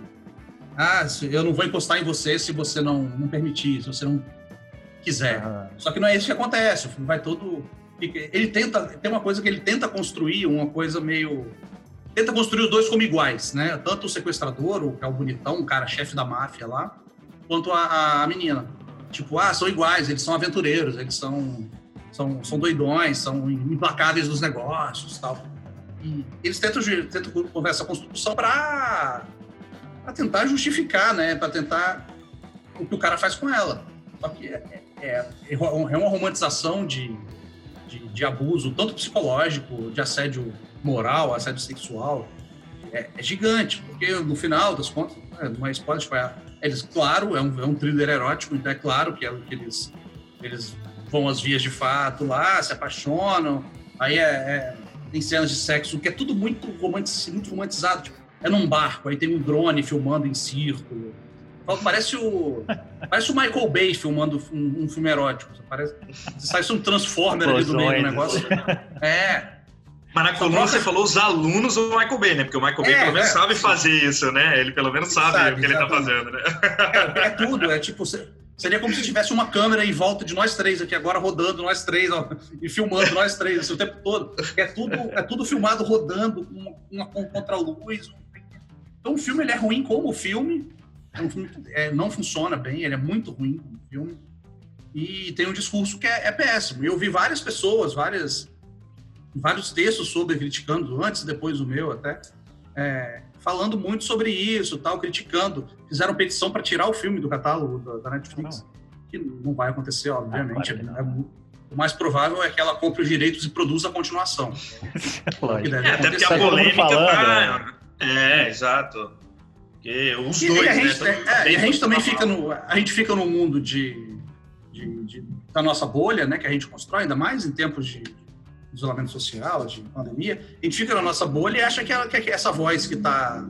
Ah, eu não vou encostar em você se você não, não permitir, se você não quiser. Uhum. Só que não é isso que acontece. O filme vai todo. Ele tenta. Tem uma coisa que ele tenta construir, uma coisa meio. Tenta construir os dois como iguais, né? Tanto o sequestrador, o que é o bonitão, o cara chefe da máfia lá, quanto a, a menina. Tipo, ah, são iguais, eles são aventureiros, eles são, são, são doidões, são implacáveis nos negócios tal. E eles tentam, tentam conversar essa construção para tentar justificar, né? Para tentar o que o cara faz com ela. Só que é, é, é uma romantização de, de, de, abuso, tanto psicológico, de assédio moral, assédio sexual. É, é gigante, porque no final das contas, não é spoiler, tipo, é, eles, claro, é um, é um thriller erótico, então é claro que, é, que eles, eles vão às vias de fato lá, se apaixonam, aí é, é tem cenas de sexo que é tudo muito, romantiz, muito romantizado. Tipo, é num barco, aí tem um drone filmando em círculo. Parece o, parece o Michael Bay filmando um, um filme erótico. Parece, sai um Transformer ali do meio do negócio. É. Mas na coluna você falou os alunos do Michael Bay, né? Porque o Michael Bay é, pelo menos é, sabe fazer isso, né? Ele pelo menos sabe, sabe o que exatamente. ele tá fazendo, né? É, é tudo, é tipo, Seria como se tivesse uma câmera em volta de nós três aqui agora, rodando nós três, ó, e filmando nós três assim, o tempo todo. É tudo, é tudo filmado rodando, com uma, com contra-luz. Então o filme ele é ruim como filme, é um filme é, não funciona bem, ele é muito ruim como filme. E tem um discurso que é, é péssimo. Eu vi várias pessoas, várias, vários textos sobre criticando, antes e depois o meu até, é, falando muito sobre isso, tal, criticando. Fizeram petição para tirar o filme do catálogo da, da Netflix, que não vai acontecer, obviamente. Ah, é, é, o mais provável é que ela compre os direitos e produza a continuação. é, até porque a polêmica falando, tá... É, exato. Porque os e, dois, e a gente, né? É, a gente também fica no, a gente fica no mundo de, de, de, da nossa bolha, né, que a gente constrói, ainda mais em tempos de isolamento social, de pandemia, a gente fica na nossa bolha e acha que, é, que é essa voz que está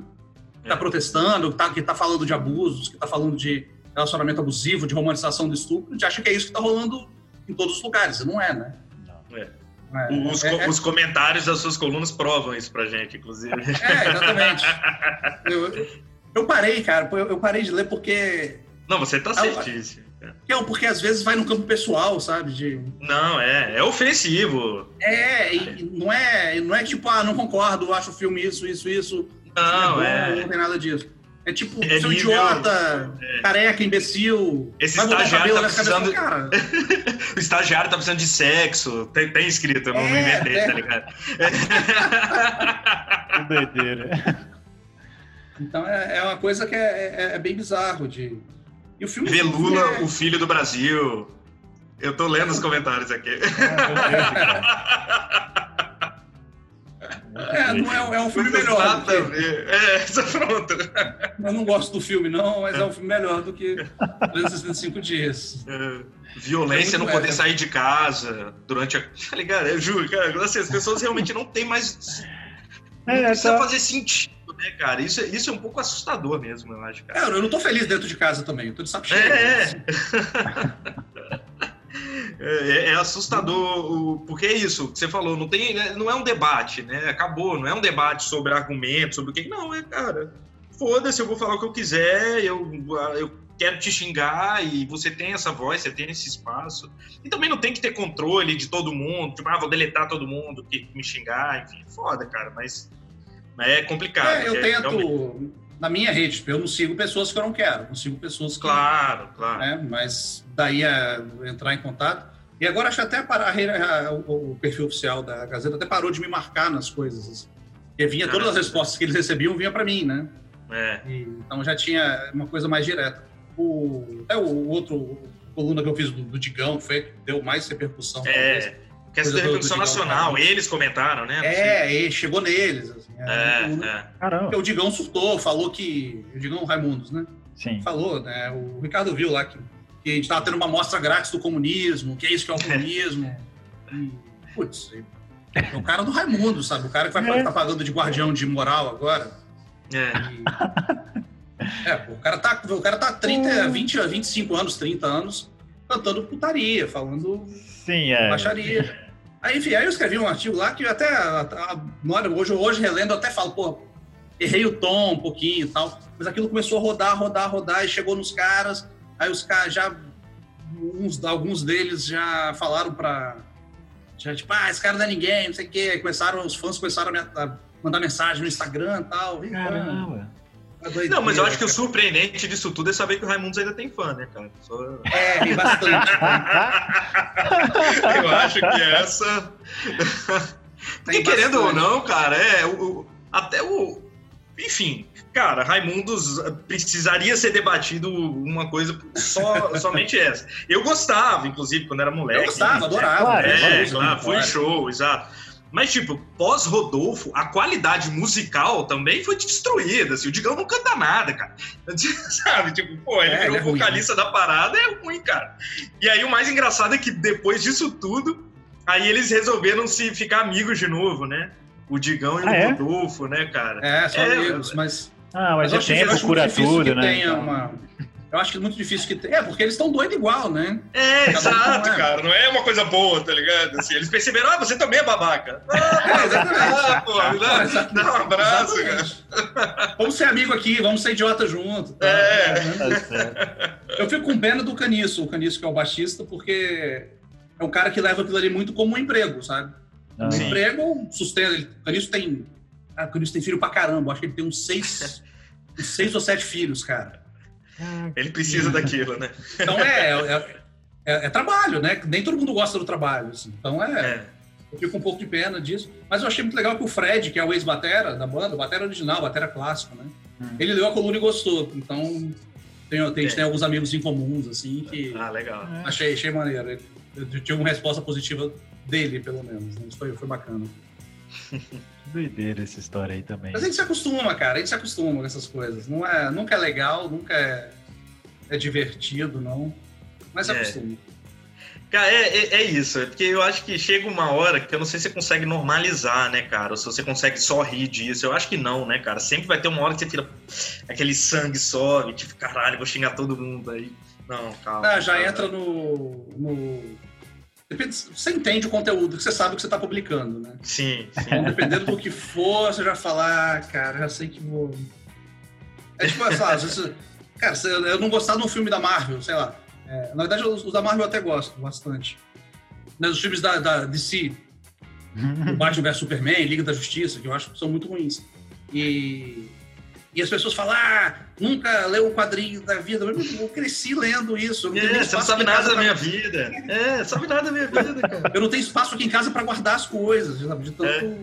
tá protestando, que está tá falando de abusos, que está falando de relacionamento abusivo, de romantização do estupro, a gente acha que é isso que está rolando em todos os lugares, não é, né? Não. É. É, os, é, é, os, comentários das suas colunas provam isso pra gente, inclusive. É, exatamente. eu, eu, parei, cara, eu, eu, parei de ler porque. Não, você tá certíssimo. Não, porque às vezes vai no campo pessoal, sabe? De... Não, é, é ofensivo. É, e não é, não é tipo, ah, não concordo, acho o filme isso, isso, isso. Não, é, bom, não tem nada disso. É tipo, é seu nível, idiota, é. careca, imbecil. Esse estagiário tá precisando. Cara. o estagiário tá precisando de sexo. Tem, tem escrito, eu não me é, inventei, é. tá ligado? que doideira. Então é, é uma coisa que é, é, é bem bizarro de e o filme Vê Lula, é... o filho do Brasil. Eu tô lendo os comentários aqui. É, não é, é um filme melhor. Nada que... É, tá pronto. Eu não gosto do filme, não, mas é um filme melhor do que 365 dias. É, violência, é não poder sair de casa durante a. Tá ligado? Eu juro, cara, assim, as pessoas realmente não têm mais. Não é, precisa tá... fazer sentido né, cara? Isso, é, isso é um pouco assustador mesmo, eu acho, cara. É, eu não tô feliz dentro de casa também, eu tô de saco cheio. É, é. é, assustador, porque é isso que você falou, não, tem, né, não é um debate, né? Acabou, não é um debate sobre argumentos, sobre o que. Não, é, cara, foda-se, eu vou falar o que eu quiser, eu, eu quero te xingar e você tem essa voz, você tem esse espaço. E também não tem que ter controle de todo mundo, tipo, ah, vou deletar todo mundo que me xingar, enfim, foda, cara, mas é complicado. É, eu tento. Realmente... Na minha rede, tipo, eu não sigo pessoas que eu não quero, não sigo pessoas que. Claro, claro. Né, mas daí é entrar em contato. E agora acho que até parar, o, perfil oficial da Gazeta até parou de me marcar nas coisas. Assim. Porque vinha todas as respostas que eles recebiam, vinha para mim, né? É. E, então já tinha uma coisa mais direta. O, até o outro coluna que eu fiz do, do Digão foi que deu mais repercussão. É. Que é repercussão nacional, eles comentaram, né? É, e chegou neles. Assim, é, é, é. Caramba. O Digão surtou, falou que. O Digão Raimundos, né? Sim. Falou, né? O Ricardo viu lá que que a gente tava tendo uma amostra grátis do comunismo, que é isso que é o comunismo. E, putz, é o cara do Raimundo, sabe? O cara que vai É. tá pagando de guardião de moral agora. É. E- É, pô, o cara tá, o cara tá 30, 20, 25 anos, 30 anos, cantando putaria, falando Sim, é. baixaria. Aí, enfim, aí eu escrevi um artigo lá que até, a- a- na hora- hoje, hoje relendo, eu até falo, pô, errei o tom um pouquinho e tal, mas aquilo começou a rodar, rodar, rodar, e chegou nos caras, aí os caras já, uns, alguns deles já falaram pra, já tipo, ah, esse cara não é ninguém, não sei o quê, começaram, os fãs começaram a, mandar mensagem no Instagram e tal. Caramba. Não, mas eu acho que o surpreendente disso tudo é saber que o Raimundos ainda tem fã, né, cara? Só- É, tem bastante. Eu acho que essa. Porque querendo ou não, cara, é. O, até o. Enfim, cara, Raimundos precisaria ser debatido uma coisa só, somente essa. Eu gostava, inclusive, quando era moleque. Eu gostava, adorava. Claro, É, Adorava, claro, foi claro. show, exato. Mas, tipo, pós-Rodolfo, a qualidade musical também foi destruída. Assim, o Digão não canta nada, cara. Sabe? Tipo, pô, ele É, virou é ruim, vocalista da parada, é ruim, cara. E aí o mais engraçado é que depois disso tudo, aí eles resolveram se ficar amigos de novo, né? O Digão e Ah, o é? Rodolfo, né, cara? É, são É, amigos, mas Ah, mas acho, eu tempo acho cura tudo, né? tenha Então, uma. Eu acho que é muito difícil que tenha. É, porque eles estão doidos igual, né? É, Cada um exato, é. cara. Não é uma coisa boa, tá ligado? Assim, eles perceberam, ah, você também é babaca. É, exatamente. Ah, pô, me dá, Exatamente. dá um abraço, cara. Vamos ser amigo aqui, vamos ser idiota junto. tá? É. certo. Eu fico com pena do Caniço, o Caniço que é o baixista, porque é um cara que leva aquilo ali muito como um emprego, sabe? Ah, Um Sim. emprego sustenta. Ele, o Caniço tem. Ah, o Caniço tem filho pra caramba. Acho que ele tem uns seis, uns seis ou sete filhos, cara. Ele precisa daquilo, né? Então é, é, é- é trabalho, né? Nem todo mundo gosta do trabalho. assim. Então é, É. Eu fico um pouco de pena disso. Mas eu achei muito legal que o Fred, que é o ex-batera da banda, batera original, batera clássico, né? Hum. Ele leu a coluna e gostou. Então tem, tem, a gente É. tem alguns amigos em comuns, assim, que Ah, legal. achei, achei maneiro. Eu, eu tive uma resposta positiva dele, pelo menos. Né? Isso foi, foi bacana. Doideira essa história aí também. Mas a gente se acostuma, cara. A gente se acostuma com essas coisas. Não é, nunca é legal, nunca é, é divertido, não. Mas se É. acostuma. Cara, é, é, é isso. É porque eu acho que chega uma hora que eu não sei se você consegue normalizar, né, cara? Ou se você consegue só rir disso. Eu acho que não, né, cara? Sempre vai ter uma hora que você fica. Aquele sangue sobe, tipo, caralho, vou xingar todo mundo aí. Não, calma. Ah, já calma. entra no, no. Depende, você entende o conteúdo, que você sabe o que você está publicando, né? Sim, sim. Então, dependendo do que for, você já fala, ah, cara, já sei que vou. É tipo, sei lá, vezes, cara, se eu não gostar de um filme da Marvel, sei lá. É, na verdade, os, os da Marvel eu até gosto bastante. Mas os filmes da, da DC, o Batman vs Superman, Liga da Justiça, que eu acho que são muito ruins. E, e as pessoas falam, ah, nunca leu um quadrinho da vida. Eu, eu cresci lendo isso. É, você não sabe nada da pra- minha vida. É, sabe nada da minha vida, cara. Eu não tenho espaço aqui em casa para guardar as coisas, sabe? De tanto É.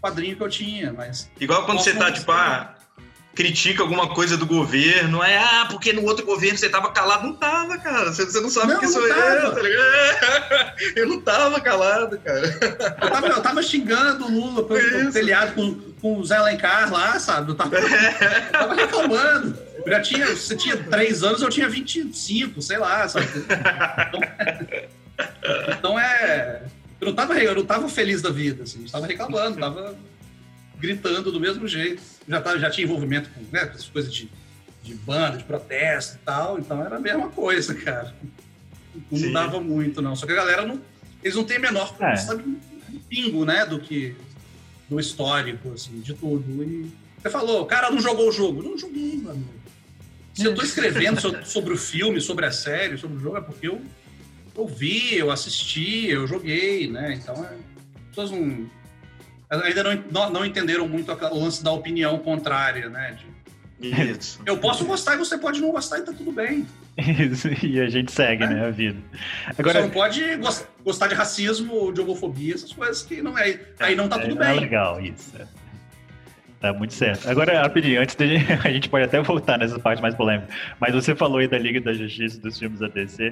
quadrinho que eu tinha, mas... Igual quando você tá, tipo, ah, critica alguma coisa do governo, é, ah, porque no outro governo você tava calado. Não tava, cara. Você, você não sabe o que tava. eu, tá ligado? Eu não tava calado, cara. Eu tava, eu tava xingando o Lula pelo Isso. pelo telhado com, com o Zé Alencar lá, sabe? Eu tava, eu tava reclamando. Eu já tinha, você tinha três anos, eu tinha 25, sei lá, sabe? Então, então é. Eu não, tava, eu não tava feliz da vida, assim, eu tava reclamando, tava gritando do mesmo jeito. Já, tava, já tinha envolvimento com né, essas coisas de, de banda, de protesto e tal, então era a mesma coisa, cara. Não Sim. mudava muito, não. Só que a galera não. Eles não têm a menor É. sabe, um pingo, né, do que. Do histórico, assim, de tudo. E você falou, o cara não jogou o jogo. Não joguei, mano. Se eu tô escrevendo so- sobre o filme, sobre a série, sobre o jogo, é porque eu, eu vi, eu assisti, eu joguei, né? Então, é, as pessoas não, ainda não, não, entenderam muito o lance da opinião contrária, né? De, Isso. eu posso gostar e você pode não gostar e tá tudo bem. Isso, e a gente segue, né, a vida. Você Agora, não pode gos- gostar de racismo ou de homofobia, essas coisas que não é. Aí não tá é, tudo é bem. legal isso. Tá muito certo. Agora, rapidinho, antes de a gente pode até voltar nessa parte mais polêmica, mas você falou aí da Liga da Justiça dos filmes da DC,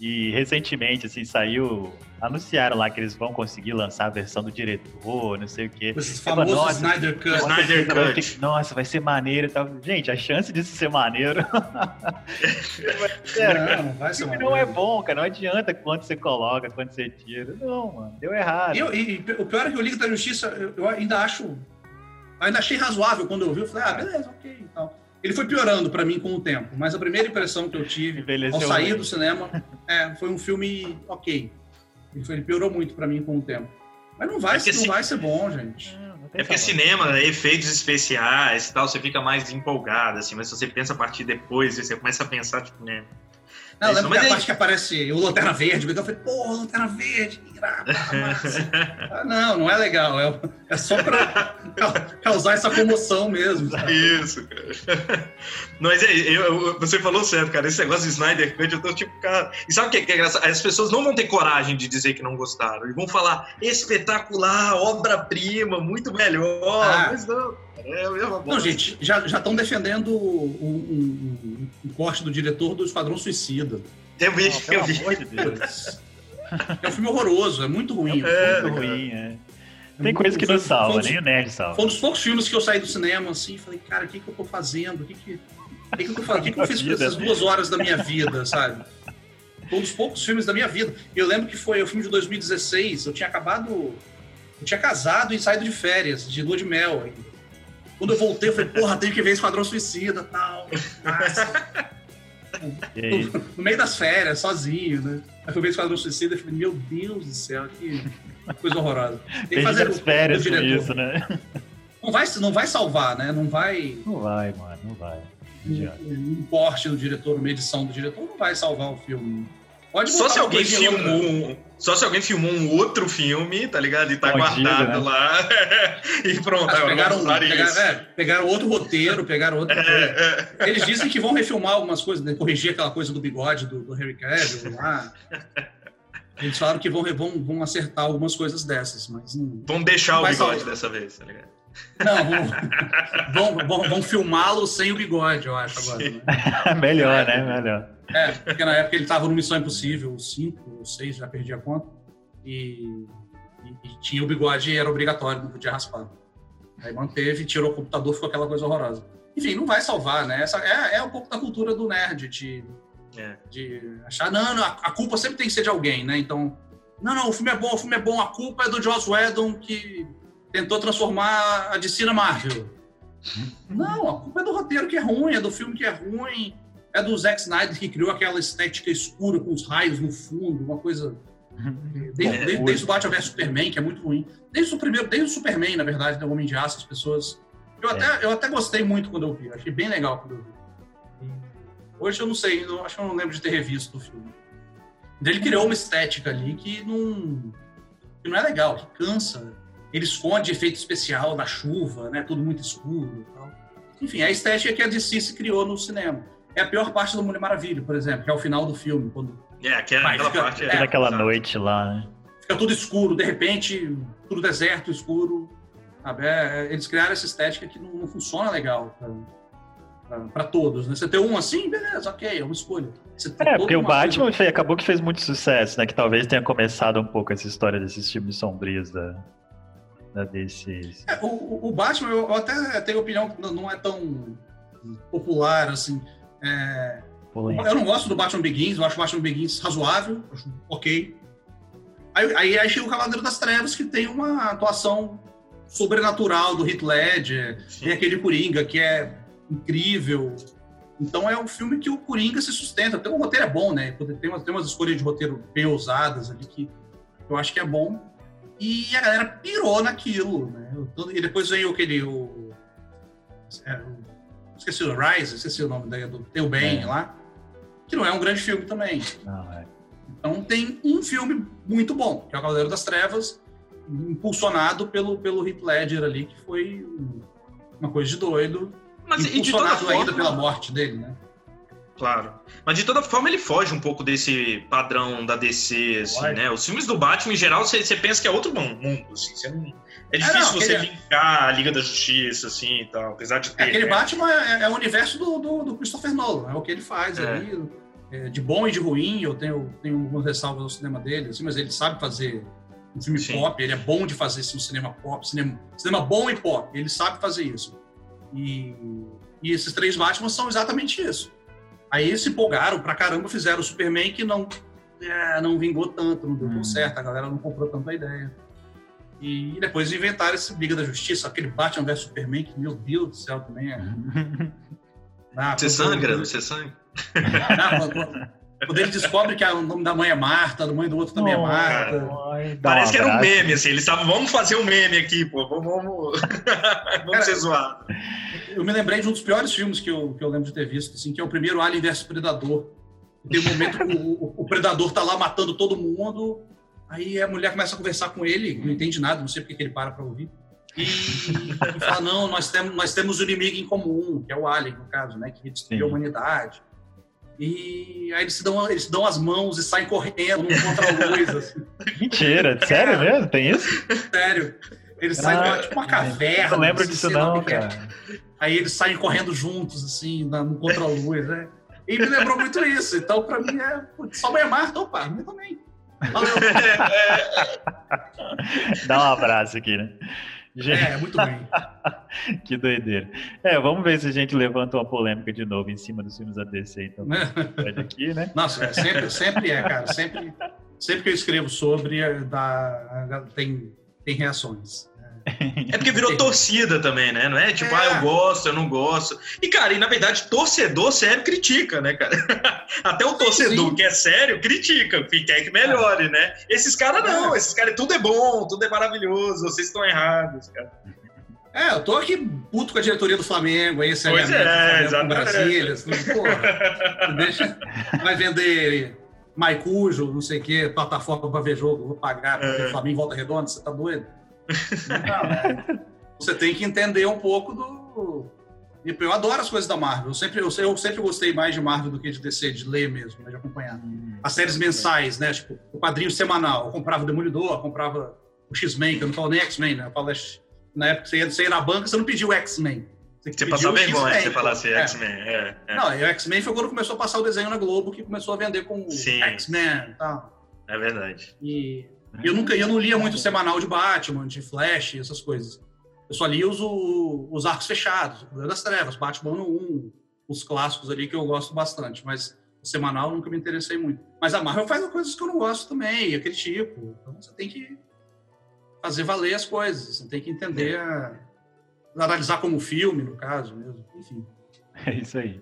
E recentemente, assim, saiu. Anunciaram lá que eles vão conseguir lançar a versão do diretor, não sei o quê. Esse famoso nossa, Snyder Cut. Snyder Cut. ter- Nossa, vai ser maneiro e tal. Gente, a chance disso ser maneiro. Não, não vai ser uma não é bom, cara. Não adianta quanto você coloca, quanto você tira. Não, mano. Deu errado. Eu- e- o pior é que o Liga da Justiça, eu, eu ainda acho. Ainda achei razoável quando eu vi. Eu falei, ah, beleza, ok. e tal. Ele foi piorando pra mim com o tempo, mas a primeira impressão que eu tive Envelheceu ao sair do cinema é, foi um filme ok. Ele, foi- ele piorou muito pra mim com o tempo. Mas não vai, É não se- vai ser bom, gente. Não, não tem É porque cinema, né, efeitos especiais e tal, você fica mais empolgado, assim, mas se você pensa a partir depois, você começa a pensar, tipo, né? Não, eu Isso, lembro mas que a parte que aparece o Lanterna Verde, eu falei, porra, Lanterna Verde, que irado, massa. Ah, não, não é legal. É, é só pra causar essa comoção mesmo. sabe? Isso, cara. Mas é, eu, você falou certo, cara. Esse negócio de Snyder Cut, eu tô tipo, cara. E sabe o que que é engraçado? As pessoas não vão ter coragem de dizer que não gostaram. Eles vão falar espetacular, obra-prima, muito melhor. Ah. Mas não, é a mesma Não, gente, já estão defendendo o, o- o- o corte do diretor do Esquadrão Suicida. Eu vi, pelo eu vi. amor de Deus. É um filme horroroso, é muito ruim. É, Muito cara. ruim, é. É Tem muito- coisa que não salva, nem o nerd salva. Foi um dos poucos filmes que eu saí do cinema assim e falei, cara, o que, que eu tô fazendo? O que, que, o que, que eu? O que, que eu fiz com essas duas horas da minha vida, sabe? Foi um dos poucos filmes da minha vida. Eu lembro que foi o filme de 2016, eu tinha acabado. Eu tinha casado e saído de férias, de lua de mel ainda. Quando eu voltei, eu falei, porra, tenho que ver Esquadrão Suicida tal. Massa. No, no meio das férias, sozinho, né? Aí fui ver Esquadrão Suicida e falei, meu Deus do céu, que coisa horrorosa. Tem que fazer as o- férias com diretor. isso, né? Não vai, não vai salvar, né? Não vai. Não vai, mano, não vai. Um, um corte do diretor, uma edição do diretor, não vai salvar o filme. Pode Só se alguém filmou um, só se alguém filmou um outro filme, tá ligado? E tá guardado né? lá. e pronto, Ah, pegaram, usar pegaram, isso. é, pegaram outro roteiro, pegaram outra coisa. É, é. Eles dizem que vão refilmar algumas coisas, né? corrigir aquela coisa do bigode do, do Harry Cavill lá. Eles falaram que vão, vão, vão acertar algumas coisas dessas, mas não, Vamos deixar o bigode dessa vez, tá ligado? Não, vão, vão, vão, filmá-lo sem o bigode, eu acho, agora. Né? Melhor, né? Melhor. É, porque na época ele estava no Missão Impossível 5 ou 6, já perdi a conta. E, e- e tinha o bigode e era obrigatório, não podia raspar. Aí manteve, tirou o computador, ficou aquela coisa horrorosa. Enfim, não vai salvar, né? Essa é, é um pouco da cultura do nerd, de, É. de achar, não, não, a, a culpa sempre tem que ser de alguém, né? Então, não, não, o filme é bom, o filme é bom, a culpa é do Joss Whedon que tentou transformar a DC na Marvel. Não, a culpa é do roteiro que é ruim, é do filme que é ruim, é do Zack Snyder que criou aquela estética escura com os raios no fundo, uma coisa. Desde, É, desde, desde o Batman vs Superman, que é muito ruim. Desde o primeiro, desde o Superman, na verdade, do Homem de Aço, as pessoas. Eu, até, eu até gostei muito quando eu vi, achei bem legal quando eu vi. Hoje eu não sei, eu acho que eu não lembro de ter revisto o filme. Ele criou uma estética ali que não, que não é legal, que cansa. Ele esconde efeito especial da chuva, né? Tudo muito escuro e tal. Enfim, é a estética que a DC se criou no cinema. É a pior parte do Mulher Maravilha, por exemplo, que é o final do filme, quando É, aquela, Mas aquela fica- parte. é, Toda aquela noite lá, né? fica tudo escuro, de repente, tudo deserto, escuro. Sabe? É, é, eles criaram essa estética que não, não funciona legal para todos. Né? Você tem um assim, beleza, ok, é uma escolha. Você tem É, porque o Batman coisa- fe- acabou que fez muito sucesso, né? Que talvez tenha começado um pouco essa história desses filmes sombrios da, da DC. É, o, o- o Batman, eu eu até tenho opinião que não- é tão popular assim. É. Eu não gosto do Batman Begins, eu acho o Batman Begins razoável, acho ok. Aí, aí, aí chega o Cavaleiro das Trevas, que tem uma atuação sobrenatural do Heath Ledger, tem aquele Coringa que é incrível. Então é um filme que o Coringa se sustenta. Tem um roteiro é bom, né? Tem umas, tem umas escolhas de roteiro bem ousadas ali que eu acho que é bom. E a galera pirou naquilo, né? E depois veio aquele. O, é, o- esqueci o Rise, esqueci o nome da- do Teu Bem É. lá. Que não é um grande filme também. Não, é. Então tem um filme muito bom, que é o Cavaleiro das Trevas, impulsionado pelo, pelo Heath Ledger ali, que foi um- uma coisa de doido. Mas e de toda impulsionado ainda forma, pela morte dele, né? Claro. Mas de toda forma ele foge um pouco desse padrão da DC, assim, né? Os filmes do Batman, em geral, você você pensa que é outro mundo, assim. Você não- É difícil não, você aquele- linkar a Liga da Justiça, assim, e tal, apesar de ter... Aquele né? Batman é, é o universo do, do, do Christopher Nolan, é o que ele faz É. ali. é, de bom e de ruim, eu tenho, tenho algumas ressalvas ao cinema dele, assim, mas ele sabe fazer um filme Sim. pop, ele é bom de fazer assim, um cinema pop, cinema, cinema bom e pop, ele sabe fazer isso. E, e esses três Batman são exatamente isso. Aí eles se empolgaram pra caramba, fizeram o Superman que não, é, não vingou tanto, não deu Hum. certo, a galera não comprou tanto a ideia. E depois inventaram esse Liga da Justiça, aquele Batman vs Superman, que, meu Deus do céu, também é. Ah, Você sangra? Você sangra? Quando, ele descobre que o nome da mãe é Marta, do mãe do outro também é Oh, Marta. Ai, dá Parece que era um meme, assim. Eles estavam, vamos fazer um meme aqui, pô. Vamos, vamos, vamos ser zoados. Eu me lembrei de um dos piores filmes que eu, que eu lembro de ter visto, assim, que é o primeiro Alien vs Predador. Tem um momento que o, o- Predador tá lá matando todo mundo, aí a mulher começa a conversar com ele, não entende nada, não sei porque que ele para pra ouvir. E, e fala, não, nós temos, nós temos um inimigo em comum, que é o Alien, no caso, né, que destruiu a humanidade. E aí eles se dão, eles se dão as mãos e saem correndo num contra-luz, assim. Mentira, sério mesmo? Tem isso? Sério. Eles saem Ah, tipo uma caverna. Não lembro assim, disso não, é. cara. Aí eles saem correndo juntos, assim, na- no contra-luz, né? E me lembrou muito isso. Então, pra mim, é. putz, Só mãe é Marta, opa, a minha também. Valeu. Dá um abraço aqui, né? É, muito bem. que doideira. É, vamos ver se a gente levanta uma polêmica de novo em cima dos filmes da DC, então. Aqui, né? Nossa, é, sempre, sempre é, cara. Sempre, sempre que eu escrevo sobre, é, dá, tem, tem reações. É porque virou torcida também, né? Não é tipo, É. ah, eu gosto, eu não gosto. E, cara, e na verdade, torcedor sério critica, né, cara? Até o torcedor sim. que é sério critica, que quer que melhore, né? Esses caras não, esses caras, tudo é bom, tudo é maravilhoso, vocês estão errados, cara. É, eu tô aqui puto com a diretoria do Flamengo, aí esse Pois é, do Flamengo com exatamente. Brasília. assim, porra, deixa, vai vender Maicujo, não sei o quê, plataforma pra ver jogo, vou pagar pra ver É. Flamengo em volta redonda, você tá doido? Não, né? Você tem que entender um pouco do. Eu adoro as coisas da Marvel. Eu sempre, eu, eu sempre gostei mais de Marvel do que de DC, de ler mesmo, né, de acompanhar. As séries mensais, né? Tipo, o quadrinho semanal. Eu comprava o Demolidor, eu comprava o X-Men, que eu não falo nem X-Men, né? Eu falo, na época que você ia, você ia na banca, você não pediu o X-Men. Você passar o vergonha se você falasse. É. X-Men. É, é, Não, e o X-Men foi quando começou a passar o desenho na Globo, que começou a vender com. X-Men e tal. é verdade. E eu nunca, eu não lia muito o semanal de Batman, de Flash, essas coisas. Eu só lia os, os arcos fechados, o Poder das Trevas, Batman ano 1, os clássicos ali que eu gosto bastante, mas o semanal eu nunca me interessei muito. Mas a Marvel faz coisas que eu não gosto também, aquele tipo. Então você tem que fazer valer as coisas, você tem que entender, a- analisar como filme, no caso mesmo, enfim. É isso aí.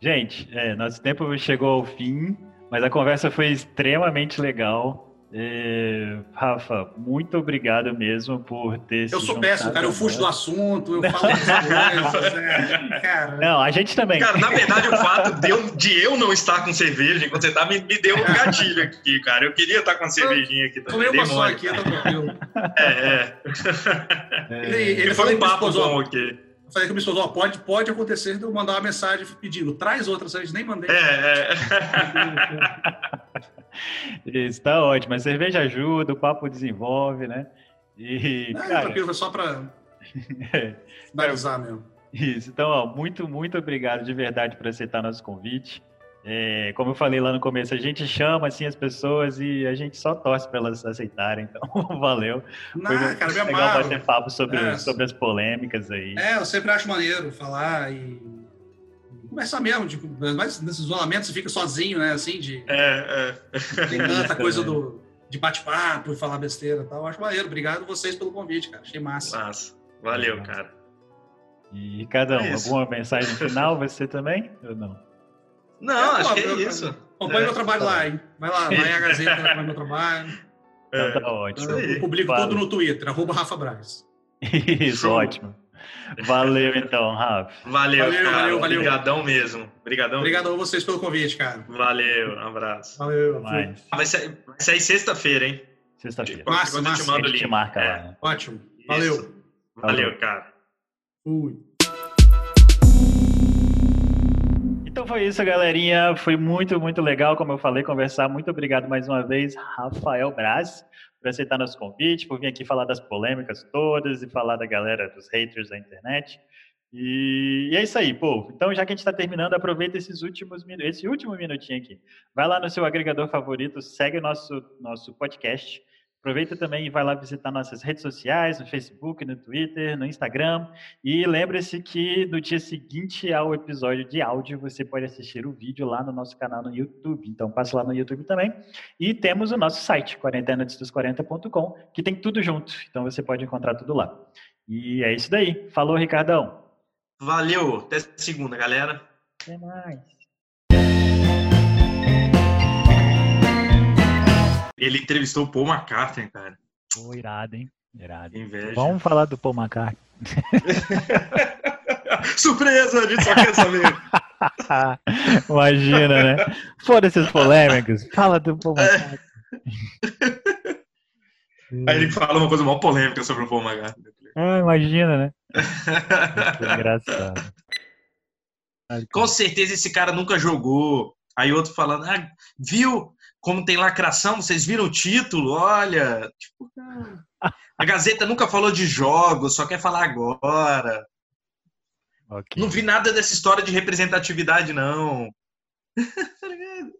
Gente, é, nosso tempo chegou ao fim, mas a conversa foi extremamente legal. É, Rafa, muito obrigado mesmo por ter Eu se sou péssimo, cara, eu a fujo do assunto, eu falo das coisas, é, cara... Não, a gente também. Cara, na verdade, o fato de eu, de eu não estar com cerveja enquanto você tá, me, me deu um gatilho aqui, cara. Eu queria estar com cervejinha aqui também. Tomei uma só aqui, tá tranquilo. É, é. É, Ele, ele foi um papo bom aqui. Eu falei com a minha esposa, ó, pode, pode acontecer de eu mandar uma mensagem pedindo, traz outra, a gente nem mandei. É, é. Isso tá ótimo. A cerveja ajuda, o papo desenvolve, né? E, Não, cara, tranquilo, foi só para é, finalizar mesmo. Isso, então, ó, muito, muito obrigado de verdade por aceitar nosso convite. É, como eu falei lá no começo, a gente chama assim as pessoas e a gente só torce para elas aceitarem. Então, valeu. Foi Não, cara, me legal bater papo sobre, É. sobre as polêmicas aí. É, eu sempre acho maneiro falar e conversar mesmo, tipo, mas nesse isolamento você fica sozinho, né, assim, de É, tem tanta coisa do, de bate-papo e falar besteira e tal. Eu acho maneiro. Obrigado vocês pelo convite, cara. Achei é. massa. Massa. Valeu, cara. E Ricardão, É alguma mensagem final? Você também? Ou não? Não, É, acho pô, que é eu- isso. Acompanhe É, meu trabalho tá lá, hein? Vai lá, vai a Gazeta, acompanha meu trabalho. É. Então tá ótimo. Isso aí. Eu publico Fala. tudo no Twitter, arroba Rafa Braz. Isso, Show. ótimo. Valeu então, Rafa. Valeu, Valeu, cara. valeu, valeu. Obrigadão mesmo. Obrigadão. Obrigado a vocês pelo convite, cara. Valeu, um abraço. Valeu. Vai sair, vai sair sexta-feira, hein? Sexta-feira. Massa, Quando eu te massa. A mando o gente te link. marca É, lá. né? Ótimo. isso. Valeu. Valeu, cara. Fui. Foi isso, galerinha. Foi muito, muito legal, como eu falei, conversar. Muito obrigado mais uma vez, Rafael Braz, por aceitar nosso convite, por vir aqui falar das polêmicas todas e falar da galera dos haters da internet. E, é isso aí, pô. Então, já que a gente está terminando, aproveita esses últimos esse último minutinho aqui. Vai lá no seu agregador favorito, segue o nosso, nosso podcast. Aproveita também e vai lá visitar nossas redes sociais, no Facebook, no Twitter, no Instagram. E lembre-se que no dia seguinte ao episódio de áudio, você pode assistir o vídeo lá no nosso canal no YouTube. Então, passe lá no YouTube também. E temos o nosso site, quarentenaantes40.com, que tem tudo junto. Então, você pode encontrar tudo lá. E é isso daí. Falou, Ricardão. Valeu. Até segunda, galera. Até mais. Ele entrevistou o Paul McCartney, cara. Pô, irado, hein? Irado. Inveja. Vamos falar do Paul McCartney. Surpresa, a gente só quer saber. Imagina, né? Foda-se os polêmicos. Fala do Paul é. McCartney. Aí ele fala uma coisa mal polêmica sobre o Paul McCartney. Ah, imagina, né? engraçado. Com certeza esse cara nunca jogou. Aí outro falando, ah, viu? Como tem lacração, vocês viram o título? Olha, tipo, a Gazeta nunca falou de jogos, só quer falar agora. Okay. Não vi nada dessa história de representatividade, não. tá ligado?